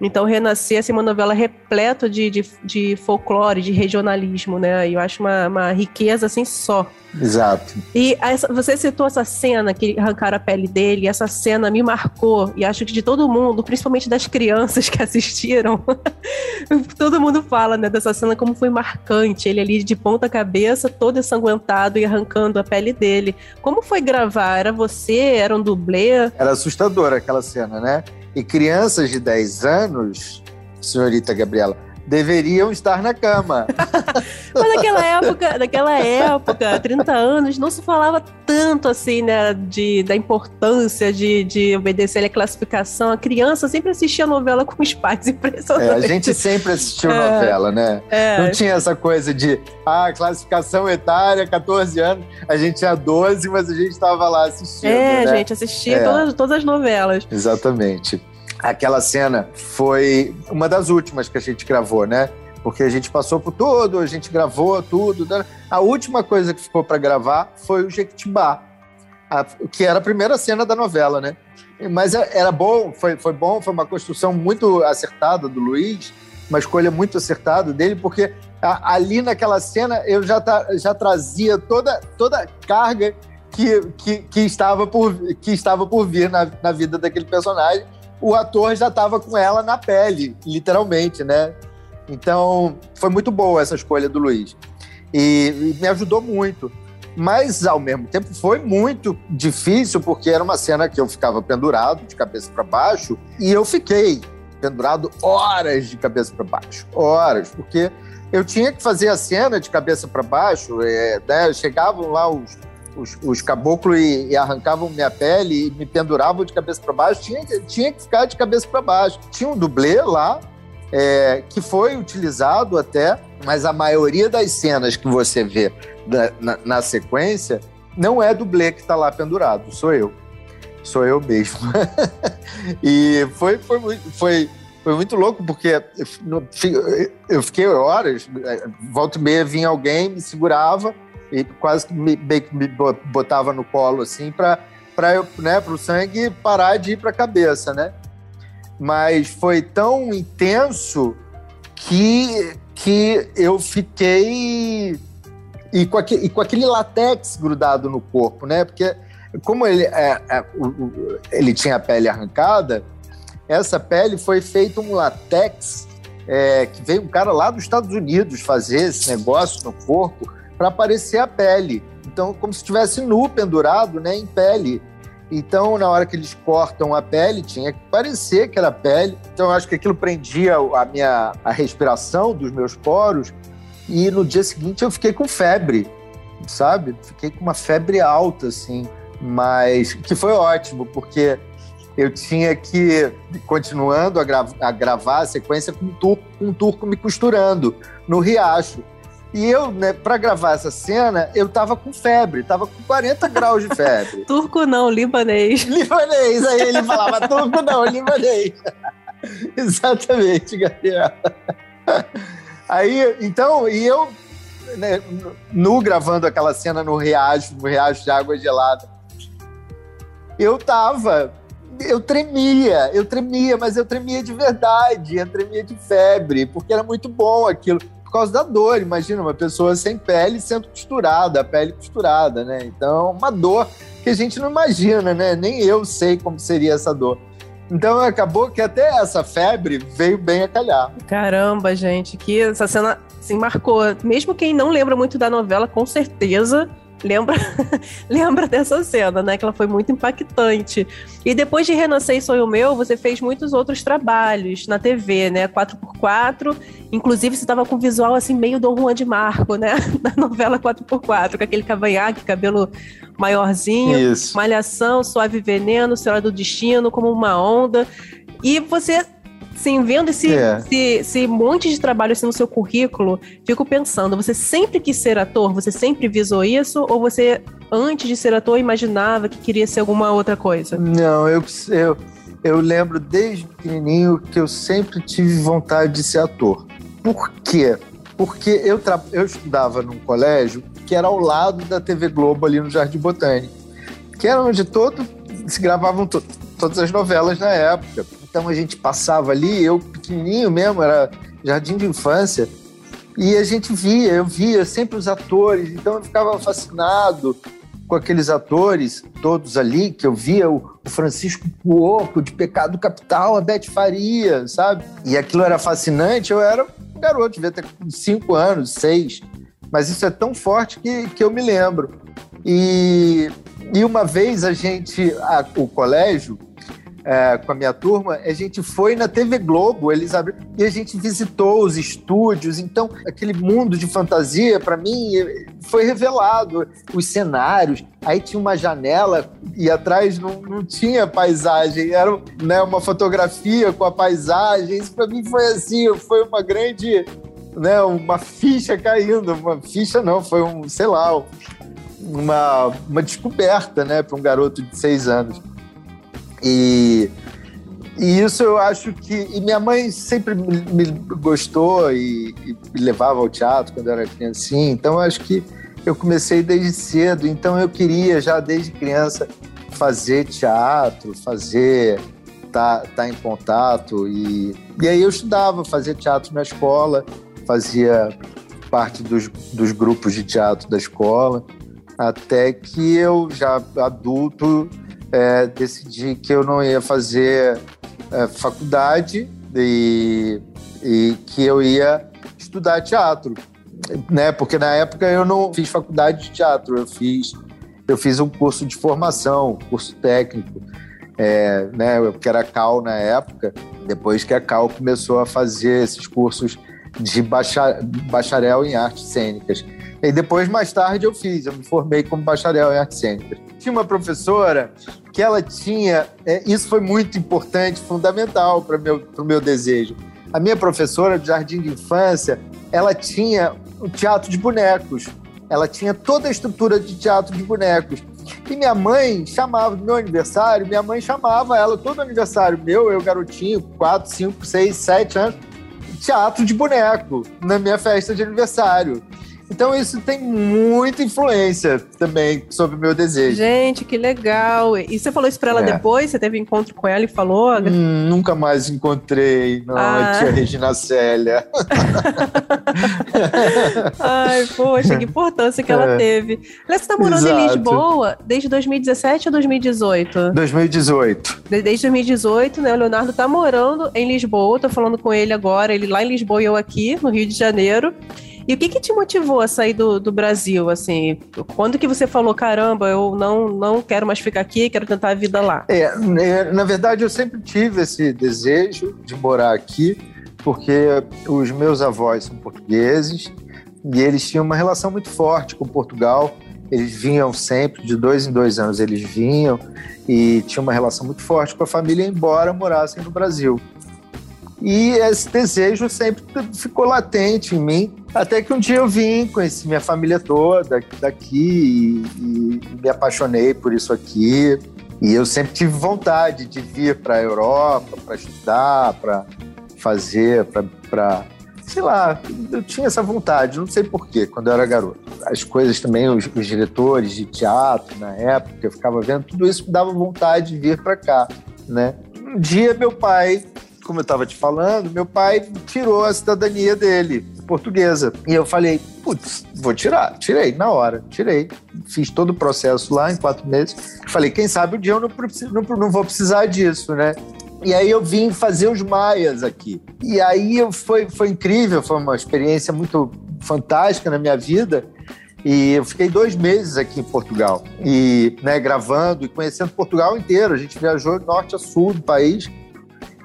[SPEAKER 2] Então, Renascer assim, uma novela repleta de, de, de folclore, de regionalismo, né? E eu acho uma, uma riqueza assim só.
[SPEAKER 3] Exato.
[SPEAKER 2] E essa, você citou essa cena que arrancaram a pele dele, e essa cena me marcou, e acho que de todo mundo, principalmente das crianças que assistiram, todo mundo fala né, dessa cena como foi marcante. Ele ali de ponta cabeça, todo ensanguentado e arrancando a pele dele. Como foi gravar? Era você? Era um dublê?
[SPEAKER 3] Era assustadora aquela cena, né? E crianças de 10 anos, senhorita Gabriela, deveriam estar na cama.
[SPEAKER 2] Mas naquela época, naquela época, 30 anos, não se falava tanto assim, né, de, da importância de, de obedecer a classificação. A criança sempre assistia novela com os pais, impressionante.
[SPEAKER 3] É, a gente sempre assistiu é, novela, né? É. Não tinha essa coisa de, ah, classificação etária, 14 anos, a gente tinha 12, mas a gente estava lá assistindo,
[SPEAKER 2] É,
[SPEAKER 3] né?
[SPEAKER 2] gente, assistia é. todas, todas as novelas.
[SPEAKER 3] Exatamente aquela cena foi uma das últimas que a gente gravou, né? Porque a gente passou por tudo, a gente gravou tudo. Né? A última coisa que ficou para gravar foi o Jequitibá, a, que era a primeira cena da novela, né? Mas é, era bom, foi, foi bom, foi uma construção muito acertada do Luiz, uma escolha muito acertada dele, porque a, ali naquela cena eu já, ta, já trazia toda, toda a carga que, que, que, estava por, que estava por vir na, na vida daquele personagem o ator já estava com ela na pele, literalmente, né? Então, foi muito boa essa escolha do Luiz. e, e me ajudou muito. Mas, ao mesmo tempo, foi muito difícil, porque era uma cena que eu ficava pendurado, de cabeça para baixo, e eu fiquei pendurado horas de cabeça para baixo. Horas, porque eu tinha que fazer a cena de cabeça para baixo, é, né? chegavam lá os, os, os caboclos e, e, arrancavam minha pele e me penduravam de cabeça para baixo, tinha, tinha que ficar de cabeça para baixo. Tinha um dublê lá, é, que foi utilizado até, mas a maioria das cenas que você vê na, na, sequência não é dublê que está lá pendurado, sou eu. Sou eu mesmo. e foi, foi, foi, foi muito louco, porque eu fiquei horas, é, volta e meia vinha alguém, me segurava e quase me, me botava no colo, assim, para né, o sangue parar de ir para a cabeça, né? mas foi tão intenso que, que eu fiquei. E com, aquele, e com aquele latex grudado no corpo, né? Porque, como ele, é, é, ele tinha a pele arrancada, essa pele foi feito um latex é, que veio um cara lá dos Estados Unidos fazer esse negócio no corpo para aparecer a pele. Então, como se estivesse nu, pendurado, né, em pele. Então, na hora que eles cortam a pele, tinha que parecer que era pele. Então, eu acho que aquilo prendia a minha a respiração dos meus poros. E no dia seguinte eu fiquei com febre, sabe? Fiquei com uma febre alta, assim. Mas que foi ótimo, porque eu tinha que, continuando a, gra a gravar a sequência com um um turco me costurando no riacho. E eu, né, para gravar essa cena, eu tava com febre, tava com 40 graus de febre.
[SPEAKER 2] turco não, libanês.
[SPEAKER 3] Libanês, aí ele falava turco não, libanês. Exatamente, Gabriel. Aí, então, e eu, né, nu gravando aquela cena no riacho, no riacho de água gelada, eu tava eu tremia, eu tremia, mas eu tremia de verdade, eu tremia de febre, porque era muito bom aquilo por causa da dor. Imagina uma pessoa sem pele sendo costurada, a pele costurada, né? Então, uma dor que a gente não imagina, né? Nem eu sei como seria essa dor. Então acabou que até essa febre veio bem a calhar.
[SPEAKER 2] Caramba, gente, que essa cena assim marcou. Mesmo quem não lembra muito da novela, com certeza lembra, lembra dessa cena, né? Que ela foi muito impactante. E depois de Renascer e Sonho Meu, você fez muitos outros trabalhos na TV, né? 4x4. Inclusive, você estava com visual assim, meio do Juan de Marco, né? Na novela 4x4, com aquele cavanhaque, cabelo maiorzinho,
[SPEAKER 3] Isso.
[SPEAKER 2] malhação, suave veneno, Senhora do Destino, como uma onda. E você Sim, vendo esse, é. esse, esse, monte de trabalho assim no seu currículo, fico pensando, você sempre quis ser ator? Você sempre visou isso? Ou você, antes de ser ator, imaginava que queria ser alguma outra coisa?
[SPEAKER 3] Não, eu, eu, eu lembro desde pequenininho que eu sempre tive vontade de ser ator. Por quê? Porque eu, eu estudava num colégio que era ao lado da TV Globo, ali no Jardim Botânico, que era onde todo, se gravavam to, todas as novelas na época então a gente passava ali, eu pequenininho mesmo, era jardim de infância, e a gente via, eu via sempre os atores, então eu ficava fascinado com aqueles atores todos ali, que eu via o, Francisco Cuoco, de Pecado Capital, a Beth Faria, sabe? E aquilo era fascinante, eu era um garoto, devia ter cinco anos, seis, mas isso é tão forte que, que eu me lembro. E, e uma vez a gente, a, o colégio, é, com a minha turma, a gente foi na TV Globo, eles abriram, e a gente visitou os estúdios. Então, aquele mundo de fantasia, para mim, foi revelado. Os cenários, aí tinha uma janela e atrás não, não tinha paisagem, era né, uma fotografia com a paisagem. Isso para mim foi assim, foi uma grande, né, uma ficha caindo, uma ficha não, foi um, sei lá, uma, uma descoberta, né, para um garoto de seis anos. E, e isso eu acho que. E minha mãe sempre me, me gostou e, e, me levava ao teatro quando eu era criancinha, então eu acho que eu comecei desde cedo, então eu queria já desde criança fazer teatro, fazer. tá, tá em contato. E, e aí eu estudava, fazia teatro na escola, fazia parte dos, dos grupos de teatro da escola, até que eu, já adulto, é, decidi que eu não ia fazer é, faculdade e, e, que eu ia estudar teatro. né? Porque na época eu não fiz faculdade de teatro, eu fiz, eu fiz um curso de formação, curso técnico, é, né? Que era Cal na época. Depois que a Cal começou a fazer esses cursos de bacharel em artes cênicas. E depois, mais tarde, eu fiz, eu me formei como bacharel em artes cênicas. Tinha uma professora que ela tinha, é, isso foi muito importante, fundamental para o meu, meu desejo. A minha professora de jardim de infância, ela tinha o teatro de bonecos. Ela tinha toda a estrutura de teatro de bonecos. E minha mãe chamava, no meu aniversário, minha mãe chamava ela todo aniversário meu, eu garotinho, 4, 5, 6, 7 anos, teatro de boneco na minha festa de aniversário. Então isso tem muita influência também sobre o meu desejo.
[SPEAKER 2] Gente, que legal. E você falou isso pra ela é. depois? Você teve encontro com ela e falou?
[SPEAKER 3] Hum, nunca mais encontrei. Não, ah. a tia Regina Célia.
[SPEAKER 2] Ai, poxa, que importância que ela é. teve. Você está morando Exato. em Lisboa desde 2017 ou 2018?
[SPEAKER 3] 2018.
[SPEAKER 2] Desde 2018, né? O Leonardo tá morando em Lisboa. Tô falando com ele agora, ele lá em Lisboa e eu aqui, no Rio de Janeiro. E o que, que te motivou a sair do, do Brasil, assim? Quando que você falou, caramba, eu não, não quero mais ficar aqui, quero tentar a vida lá?
[SPEAKER 3] É, é, na verdade, eu sempre tive esse desejo de morar aqui, porque os meus avós são portugueses e eles tinham uma relação muito forte com Portugal. Eles vinham sempre, de dois em dois anos eles vinham e tinham uma relação muito forte com a família, embora morassem no Brasil. E esse desejo sempre ficou latente em mim, até que um dia eu vim, conheci minha família toda daqui e, e me apaixonei por isso aqui. E eu sempre tive vontade de vir para a Europa para estudar, para fazer, para sei lá, eu tinha essa vontade, não sei porquê, quando eu era garoto. As coisas também, os, os, diretores de teatro na época, eu ficava vendo, tudo isso me dava vontade de vir para cá, né? Um dia meu pai como eu estava te falando, meu pai tirou a cidadania dele, portuguesa. E eu falei, putz, vou tirar. Tirei, na hora, tirei. Fiz todo o processo lá em quatro meses. Falei, quem sabe um dia eu não, não, não vou precisar disso, né? E aí eu vim fazer os maias aqui. E aí foi, foi incrível, foi uma experiência muito fantástica na minha vida. E eu fiquei dois meses aqui em Portugal, e né, gravando e conhecendo Portugal inteiro. A gente viajou norte a sul do país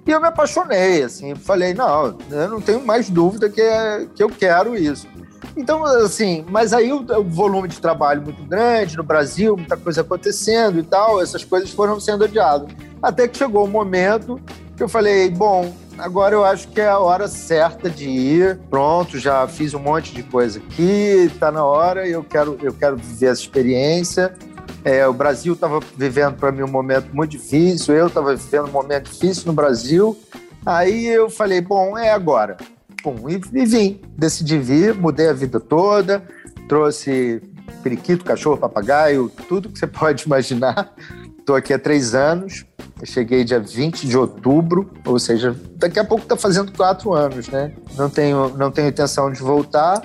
[SPEAKER 3] e eu me apaixonei, assim, falei, não, eu não tenho mais dúvida que, é, que eu quero isso. Então, assim, mas aí o, o, volume de trabalho muito grande no Brasil, muita coisa acontecendo e tal, essas coisas foram sendo adiadas. Até que chegou o um momento que eu falei, bom, agora eu acho que é a hora certa de ir. Pronto, já fiz um monte de coisa aqui, tá na hora, eu quero, eu quero viver essa experiência. É, o Brasil estava vivendo para mim um momento muito difícil, eu estava vivendo um momento difícil no Brasil. Aí eu falei, bom, é agora. Pum, e, e vim, decidi vir, mudei a vida toda, trouxe periquito, cachorro, papagaio, tudo que você pode imaginar. Estou aqui há três anos, cheguei dia 20 de outubro, ou seja, daqui a pouco está fazendo quatro anos, né? Não tenho, não tenho intenção de voltar,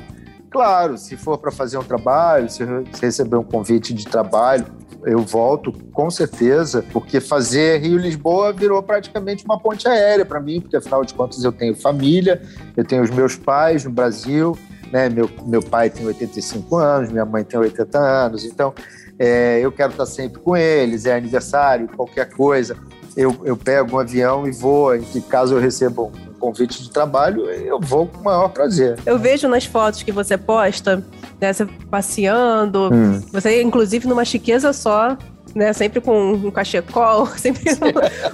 [SPEAKER 3] Claro, se for para fazer um trabalho, se receber um convite de trabalho, eu volto com certeza, porque fazer Rio-Lisboa virou praticamente uma ponte aérea para mim, porque afinal de contas eu tenho família, eu tenho os meus pais no Brasil, né? Meu, meu pai tem 85 anos, minha mãe tem 80 anos, então é, eu quero estar sempre com eles, é aniversário, qualquer coisa. Eu, eu pego um avião e vou, em que caso eu receba um convite de trabalho, eu vou com o maior prazer.
[SPEAKER 2] Eu vejo nas fotos que você posta, né, você passeando, hum. você inclusive numa chiqueza só, né? Sempre com um cachecol, sempre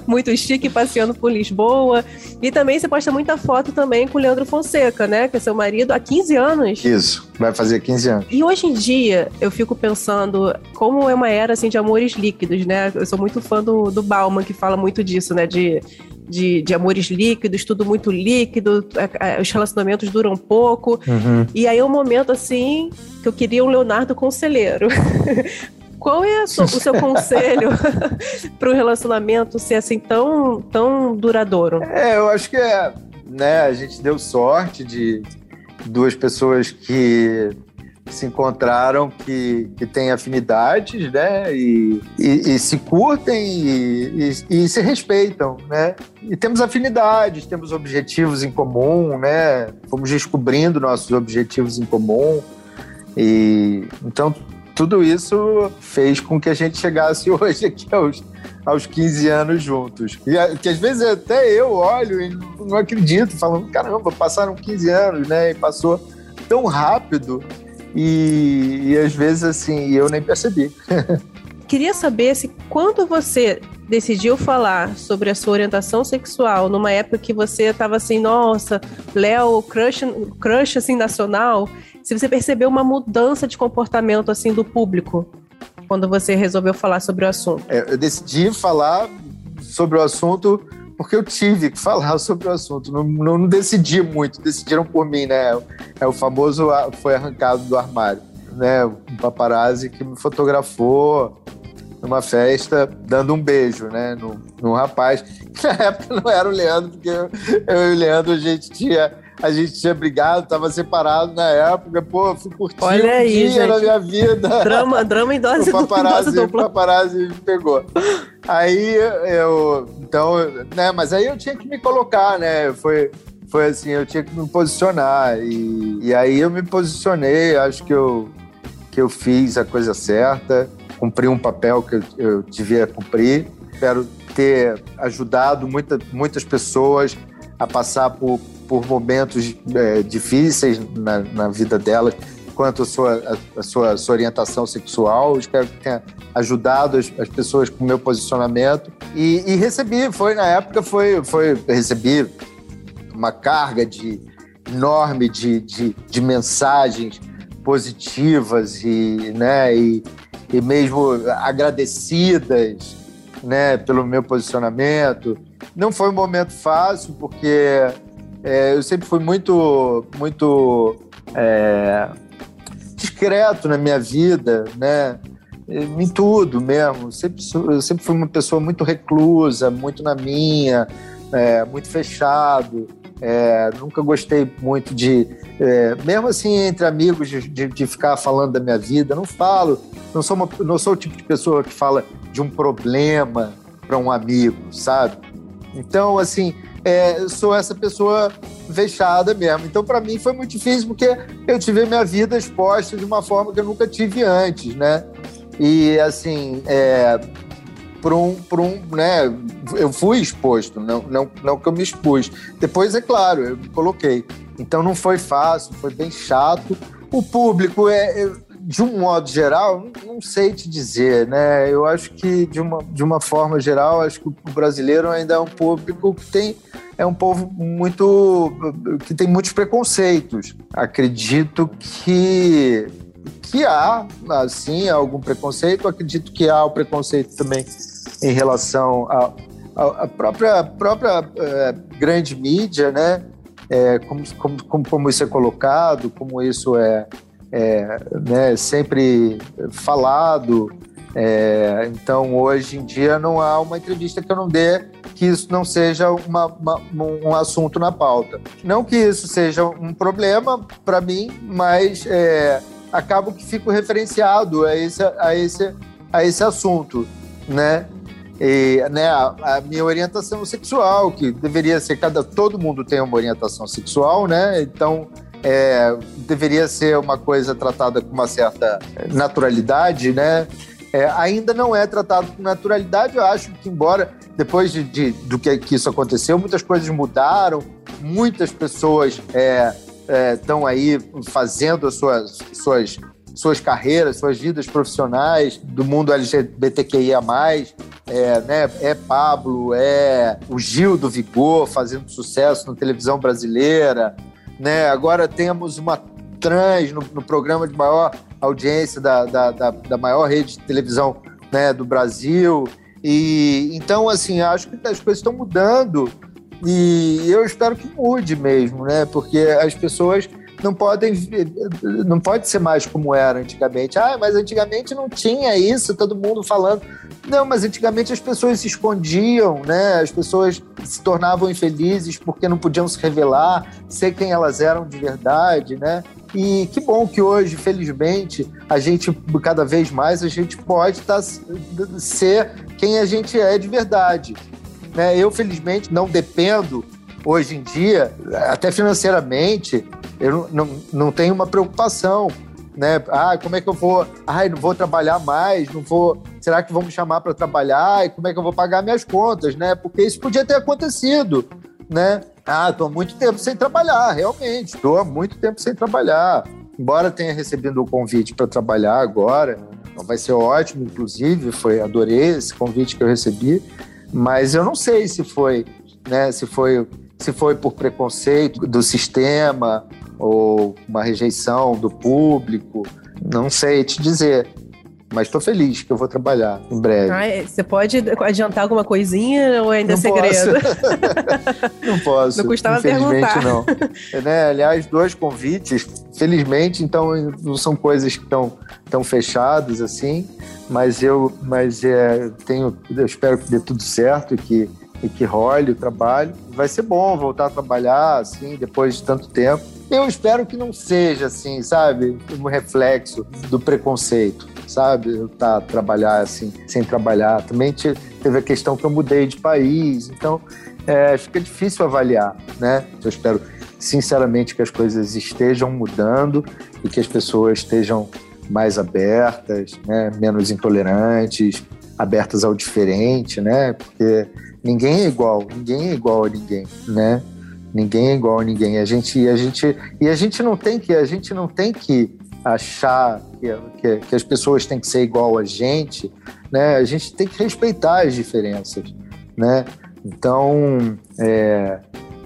[SPEAKER 2] muito chique passeando por Lisboa. E também você posta muita foto também com o Leandro Fonseca, né? Que é seu marido há 15 anos.
[SPEAKER 3] Isso, vai fazer 15 anos.
[SPEAKER 2] E hoje em dia, eu fico pensando como é uma era assim de amores líquidos, né? Eu sou muito fã do, do Bauman, que fala muito disso, né? De de, de amores líquidos, tudo muito líquido, os relacionamentos duram pouco. Uhum. E aí é um momento assim que eu queria um Leonardo conselheiro. Qual é o seu conselho para o relacionamento ser assim tão, tão duradouro?
[SPEAKER 3] É, eu acho que é, né, a gente deu sorte de duas pessoas que se encontraram que, que têm afinidades, né? E, e, e se curtem e, e, se respeitam, né? E temos afinidades, temos objetivos em comum, né? Fomos descobrindo nossos objetivos em comum. E então tudo isso fez com que a gente chegasse hoje aqui aos, aos 15 anos juntos. E que às vezes até eu olho e não acredito, falando, caramba, passaram 15 anos, né? E passou tão rápido. E, e às vezes assim, eu nem percebi.
[SPEAKER 2] Queria saber se quando você decidiu falar sobre a sua orientação sexual numa época que você estava assim, nossa, Léo, crush, crush assim nacional, se você percebeu uma mudança de comportamento assim do público quando você resolveu falar sobre o assunto?
[SPEAKER 3] É, eu decidi falar sobre o assunto porque eu tive que falar sobre o assunto. Não, não, decidi muito, decidiram por mim, né? É o famoso foi arrancado do armário, né? Um paparazzi que me fotografou numa festa dando um beijo, né? Num, num rapaz que na época não era o Leandro, porque eu, eu e o Leandro a gente tinha a gente tinha brigado, tava separado na época, pô, fui curtir
[SPEAKER 2] Olha um aí,
[SPEAKER 3] dia
[SPEAKER 2] gente.
[SPEAKER 3] na minha vida.
[SPEAKER 2] Drama, drama em dose,
[SPEAKER 3] o paparazzi,
[SPEAKER 2] dose dupla.
[SPEAKER 3] O paparazzi me pegou. Aí eu, então, né, mas aí eu tinha que me colocar, né, foi, foi assim, eu tinha que me posicionar e, e aí eu me posicionei, acho que eu, que eu fiz a coisa certa, cumpri um papel que eu, devia cumprir, espero ter ajudado muita, muitas pessoas a passar por, por momentos é, difíceis na, na, vida delas, quanto a sua, a, sua, sua orientação sexual. Espero que tenha ajudado as, as pessoas com o meu posicionamento. E, e, recebi, foi na época, foi, foi recebi uma carga de, enorme de, de, de mensagens positivas e, né, e, e mesmo agradecidas né, pelo meu posicionamento. Não foi um momento fácil, porque é, eu sempre fui muito, muito é, discreto na minha vida, né? Em tudo mesmo. Sempre, eu sempre fui uma pessoa muito reclusa, muito na minha, é, muito fechado. É, nunca gostei muito de, é, mesmo assim entre amigos, de, de, de, ficar falando da minha vida. Não falo, não sou, uma, não sou o tipo de pessoa que fala de um problema para um amigo, sabe? Então, assim, é, sou essa pessoa fechada mesmo. Então, para mim, foi muito difícil porque eu tive minha vida exposta de uma forma que eu nunca tive antes, né? E, assim, é, por um, por um, né? Eu fui exposto, não, não, não que eu me expus. Depois, é claro, eu me coloquei. Então, não foi fácil, foi bem chato. O público é, de um modo geral, não sei te dizer, né? Eu acho que de uma, de uma forma geral, acho que o brasileiro ainda é um público que tem é um povo muito que tem muitos preconceitos. Acredito que que há, assim, algum preconceito. Acredito que há o preconceito também em relação à própria própria é, grande mídia, né? É, como, como, como isso é colocado, como isso é, é, né, sempre falado. É, então, hoje em dia, não há uma entrevista que eu não dê que isso não seja uma, uma, um assunto na pauta. Não que isso seja um problema para mim, mas é, acabo que fico referenciado a esse, a esse, a esse assunto, né? E, né, a, a, minha orientação sexual, que deveria ser cada todo mundo tem uma orientação sexual, né? Então é, deveria ser uma coisa tratada com uma certa naturalidade, né? É, ainda não é tratado com naturalidade. Eu acho que, embora depois de, de do que, que, isso aconteceu, muitas coisas mudaram, muitas pessoas estão é, é aí fazendo as suas, suas, suas carreiras, suas vidas profissionais do mundo LGBTQIA. É, né, é Pablo, é o Gil do Vigor fazendo sucesso na televisão brasileira, né? Agora temos uma trans no, no programa de maior audiência da, da, da, da maior rede de televisão né, do Brasil. E então, assim, acho que as coisas estão mudando e eu espero que mude mesmo, né? Porque as pessoas não podem não pode ser mais como era antigamente. Ah, mas antigamente não tinha isso, todo mundo falando. Não, mas antigamente as pessoas se escondiam, né? As pessoas se tornavam infelizes porque não podiam se revelar, ser quem elas eram de verdade, né? E que bom que hoje, felizmente, a gente, cada vez mais, a gente pode tá, ser quem a gente é de verdade. Né? Eu, felizmente, não dependo hoje em dia, até financeiramente, eu não, não, tenho uma preocupação. Né? Ah, como é que eu vou? Ai, não vou trabalhar mais, não vou. Será que vão me chamar para trabalhar? E como é que eu vou pagar minhas contas, né? Porque isso podia ter acontecido, né? Ah, estou há muito tempo sem trabalhar, realmente, estou há muito tempo sem trabalhar. Embora tenha recebido o convite para trabalhar agora, vai ser ótimo, inclusive, foi adorei esse convite que eu recebi, mas eu não sei se foi, né, se foi, se foi por preconceito do sistema ou uma rejeição do público, não sei te dizer. Mas estou feliz que eu vou trabalhar em breve.
[SPEAKER 2] Ah, você pode adiantar alguma coisinha ou ainda é segredo?
[SPEAKER 3] não posso.
[SPEAKER 2] Não custava perguntar.
[SPEAKER 3] não. É, né? Aliás, dois convites. Felizmente, então, não são coisas que estão tão fechadas assim. Mas eu, mas é, tenho, eu espero que dê tudo certo e que e que role o trabalho. Vai ser bom voltar a trabalhar assim depois de tanto tempo. Eu espero que não seja assim, sabe, um reflexo do preconceito sabe? Eu tá trabalhar assim, sem trabalhar. Também teve a questão que eu mudei de país, então é, fica difícil avaliar, né? Eu espero sinceramente que as coisas estejam mudando e que as pessoas estejam mais abertas, né? menos intolerantes, abertas ao diferente, né? Porque ninguém é igual, ninguém é igual a ninguém, né? Ninguém é igual a ninguém. A gente, a gente e a gente não tem que, a gente não tem que achar que, que, que, as pessoas têm que ser igual a gente, né? A gente tem que respeitar as diferenças, né? Então, é,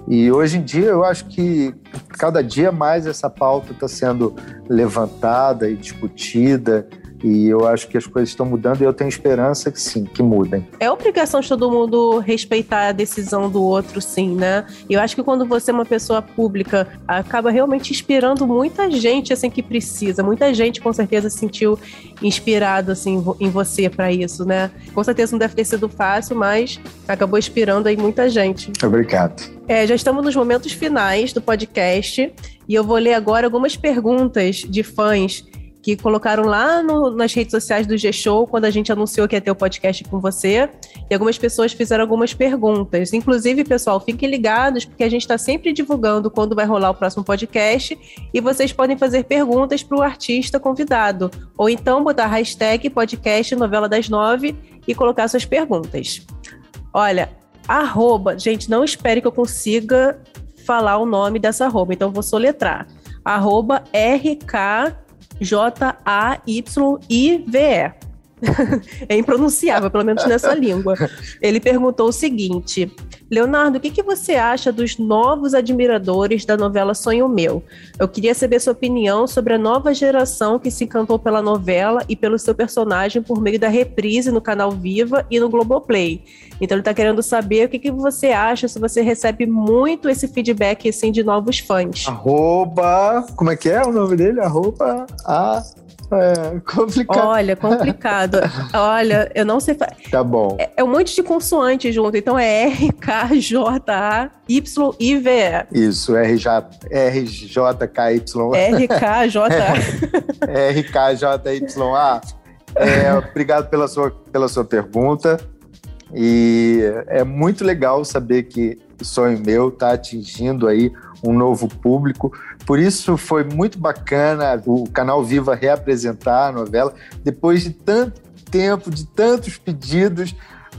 [SPEAKER 3] e hoje em dia eu acho que cada dia mais essa pauta está sendo levantada e discutida e eu acho que as coisas estão mudando e eu tenho esperança que sim, que mudem.
[SPEAKER 2] É obrigação de todo mundo respeitar a decisão do outro, sim, né? E eu acho que quando você é uma pessoa pública, acaba realmente inspirando muita gente assim que precisa. Muita gente com certeza se sentiu inspirado assim em você para isso, né? Com certeza não deve ter sido fácil, mas acabou inspirando aí muita gente.
[SPEAKER 3] Obrigado.
[SPEAKER 2] É, já estamos nos momentos finais do podcast e eu vou ler agora algumas perguntas de fãs que colocaram lá no, nas redes sociais do G-Show, quando a gente anunciou que ia ter o podcast com você. E algumas pessoas fizeram algumas perguntas. Inclusive, pessoal, fiquem ligados, porque a gente está sempre divulgando quando vai rolar o próximo podcast. E vocês podem fazer perguntas para o artista convidado. Ou então botar hashtag podcast novela das nove e colocar suas perguntas. Olha, arroba, gente, não espere que eu consiga falar o nome dessa arroba, então vou soletrar. Arroba RK J-A-Y-I-V-E. é impronunciável, pelo menos nessa língua. Ele perguntou o seguinte: Leonardo, o que, que você acha dos novos admiradores da novela Sonho Meu? Eu queria saber sua opinião sobre a nova geração que se encantou pela novela e pelo seu personagem por meio da reprise no canal Viva e no Globoplay. Então ele está querendo saber o que, que você acha, se você recebe muito esse feedback assim, de novos fãs.
[SPEAKER 3] Arroba. Como é que é o nome dele? Arroba a é complicado.
[SPEAKER 2] Olha, complicado. Olha, eu não sei.
[SPEAKER 3] Tá bom.
[SPEAKER 2] É, é, um monte de consoante junto. Então é R, K, J, A, Y, I, V, E.
[SPEAKER 3] Isso, R, J, R, J, K, Y.
[SPEAKER 2] R, K, J, A.
[SPEAKER 3] R, K, J, Y, A. É, obrigado pela sua, pela sua pergunta. E é muito legal saber que sonho meu está atingindo aí um novo público. Por isso foi muito bacana o canal Viva reapresentar a novela depois de tanto tempo, de tantos pedidos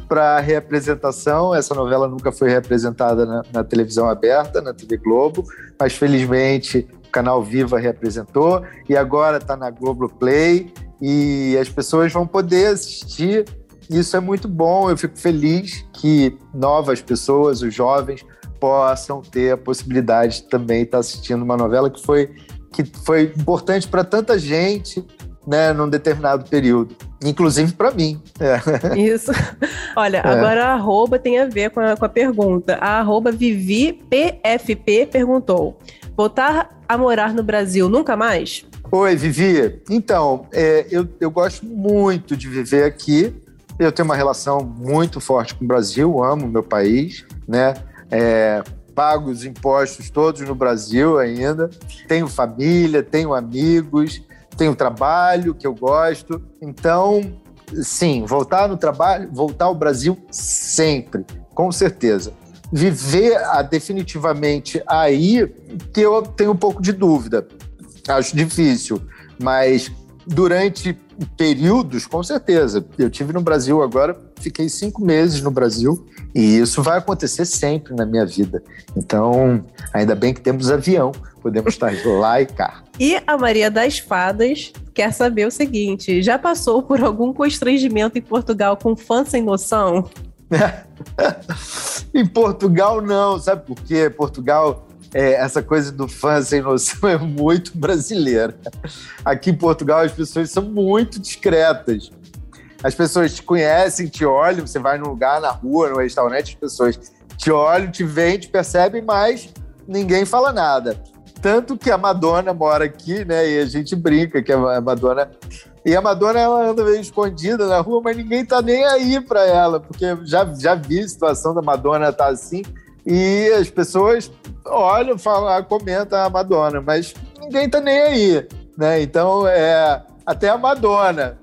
[SPEAKER 3] para reapresentação. Essa novela nunca foi reapresentada na, na, televisão aberta, na TV Globo, mas felizmente o canal Viva reapresentou e agora está na Globo Play e as pessoas vão poder assistir. Isso é muito bom. Eu fico feliz que novas pessoas, os jovens, possam ter a possibilidade de também estar assistindo uma novela que foi, que foi importante para tanta gente né, num determinado período, inclusive para mim.
[SPEAKER 2] É. Isso. Olha, é. agora a arroba tem a ver com a, com a pergunta. A arroba Vivi PFP perguntou: voltar a morar no Brasil nunca mais?
[SPEAKER 3] Oi, Vivi. Então, é, eu, eu gosto muito de viver aqui. Eu tenho uma relação muito forte com o Brasil, amo meu país, né? É, pago os impostos todos no Brasil ainda, tenho família, tenho amigos, tenho trabalho que eu gosto. Então, sim, voltar no trabalho, voltar ao Brasil sempre, com certeza. Viver ah, definitivamente aí, que eu tenho um pouco de dúvida. Acho difícil, mas durante períodos, com certeza. Eu tive no Brasil agora, fiquei cinco meses no Brasil e isso vai acontecer sempre na minha vida. Então, ainda bem que temos avião, podemos estar lá e cá.
[SPEAKER 2] E a Maria das Fadas quer saber o seguinte: já passou por algum constrangimento em Portugal com fã sem noção?
[SPEAKER 3] em Portugal, não, sabe por quê? Portugal é, essa coisa do fã sem noção é muito brasileira. Aqui em Portugal as pessoas são muito discretas. As pessoas te conhecem, te olham, você vai num lugar, na rua, no restaurante, as pessoas te olham, te veem, te percebem, mas ninguém fala nada. Tanto que a Madonna mora aqui, né? E a gente brinca que a Madonna. E a Madonna ela anda meio escondida na rua, mas ninguém tá nem aí para ela, porque já, já vi a situação da Madonna tá assim. E as pessoas olham, falam, comentam a Madonna, mas ninguém tá nem aí, né? Então é até a Madonna.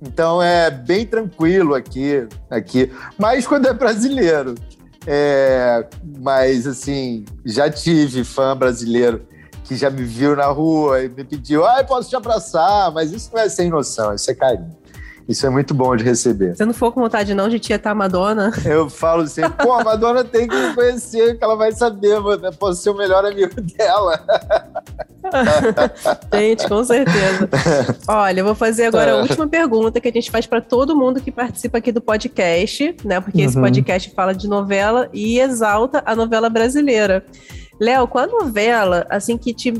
[SPEAKER 3] Então é bem tranquilo aqui, aqui. Mas quando é brasileiro, é, mas assim, já tive fã brasileiro que já me viu na rua e me pediu, ah, posso te abraçar, mas isso não é sem noção, isso é carinho. Isso é muito bom de receber.
[SPEAKER 2] Se não for com vontade não de tietar a Madonna.
[SPEAKER 3] Eu falo assim, pô, a Madonna tem que me conhecer, que ela vai saber, eu posso ser o melhor amigo dela.
[SPEAKER 2] gente, com certeza. Olha, eu vou fazer agora a é. última pergunta que a gente faz para todo mundo que participa aqui do podcast, né? Porque uhum. esse podcast fala de novela e exalta a novela brasileira. Léo, qual a novela, assim, que te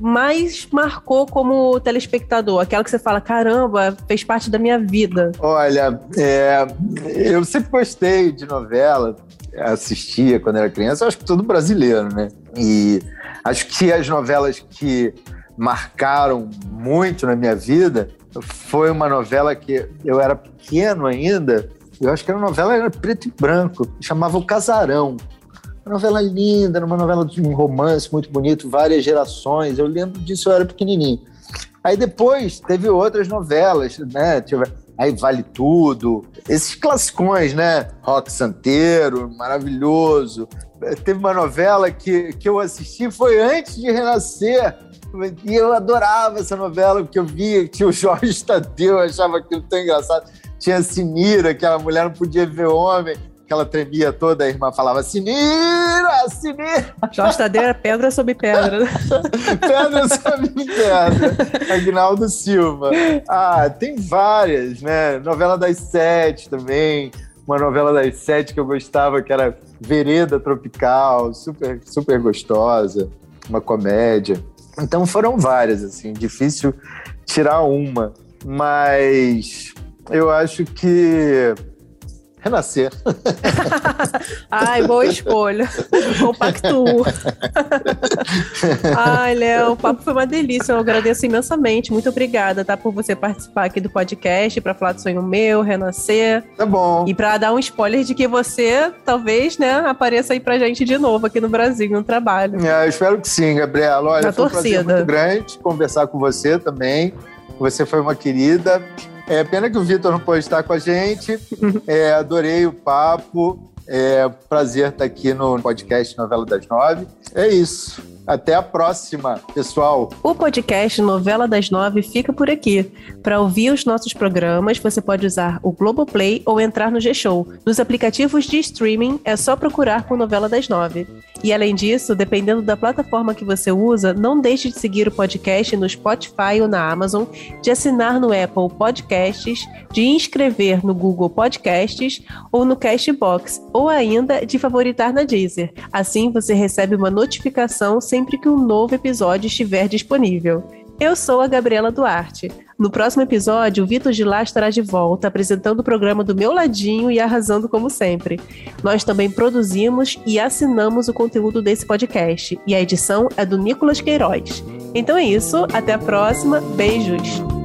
[SPEAKER 2] mais marcou como telespectador? Aquela que você fala, caramba, fez parte da minha vida.
[SPEAKER 3] Olha, é, eu sempre gostei de novela, assistia quando era criança, acho que todo brasileiro, né? E acho que as novelas que marcaram muito na minha vida foi uma novela que eu era pequeno ainda, eu acho que era uma novela era preto e branco, chamava O Casarão. Uma novela linda, uma novela de um romance muito bonito, várias gerações. Eu lembro disso, eu era pequenininho. Aí depois teve outras novelas, né? Aí Vale Tudo, esses classicões, né? Rock Santeiro, maravilhoso. Teve uma novela que, que eu assisti, foi antes de renascer. E eu adorava essa novela, porque eu via que tinha o Jorge Tadeu, eu achava aquilo tão engraçado. Tinha a Sinira, que a mulher não podia ver homem que ela tremia toda, a irmã falava Sinira, Sinira!
[SPEAKER 2] Jorge Tadeu era pedra sobre pedra.
[SPEAKER 3] pedra sobre pedra. Agnaldo Silva. Ah, tem várias, né? Novela das Sete também. Uma novela das Sete que eu gostava, que era Vereda Tropical, super, super gostosa. Uma comédia. Então foram várias, assim, difícil tirar uma. Mas eu acho que renascer.
[SPEAKER 2] Ai, boa escolha. Compactuo. Ai, Léo, o papo foi uma delícia. Eu agradeço imensamente. Muito obrigada, tá? Por você participar aqui do podcast para falar do sonho meu, renascer.
[SPEAKER 3] Tá bom.
[SPEAKER 2] E para dar um spoiler de que você, talvez, né, apareça aí pra gente de novo aqui no Brasil, no trabalho.
[SPEAKER 3] É, eu espero que sim, Gabriela. Olha, Na foi torcida. um prazer muito grande conversar com você também. Você foi uma querida. É pena que o Vitor não pode estar com a gente. É, adorei o papo. É prazer estar aqui no podcast Novela das Nove. É isso. Até a próxima, pessoal.
[SPEAKER 2] O podcast Novela das Nove fica por aqui. Para ouvir os nossos programas, você pode usar o Globoplay ou entrar no G-Show. Nos aplicativos de streaming, é só procurar por Novela das Nove. E além disso, dependendo da plataforma que você usa, não deixe de seguir o podcast no Spotify ou na Amazon, de assinar no Apple Podcasts, de inscrever no Google Podcasts ou no Castbox, ou ainda de favoritar na Deezer. Assim você recebe uma notificação sempre que um novo episódio estiver disponível. Eu sou a Gabriela Duarte. No próximo episódio, o Vitor de Lá estará de volta, apresentando o programa do meu ladinho e arrasando como sempre. Nós também produzimos e assinamos o conteúdo desse podcast, e a edição é do Nicolas Queiroz. Então é isso, até a próxima, beijos!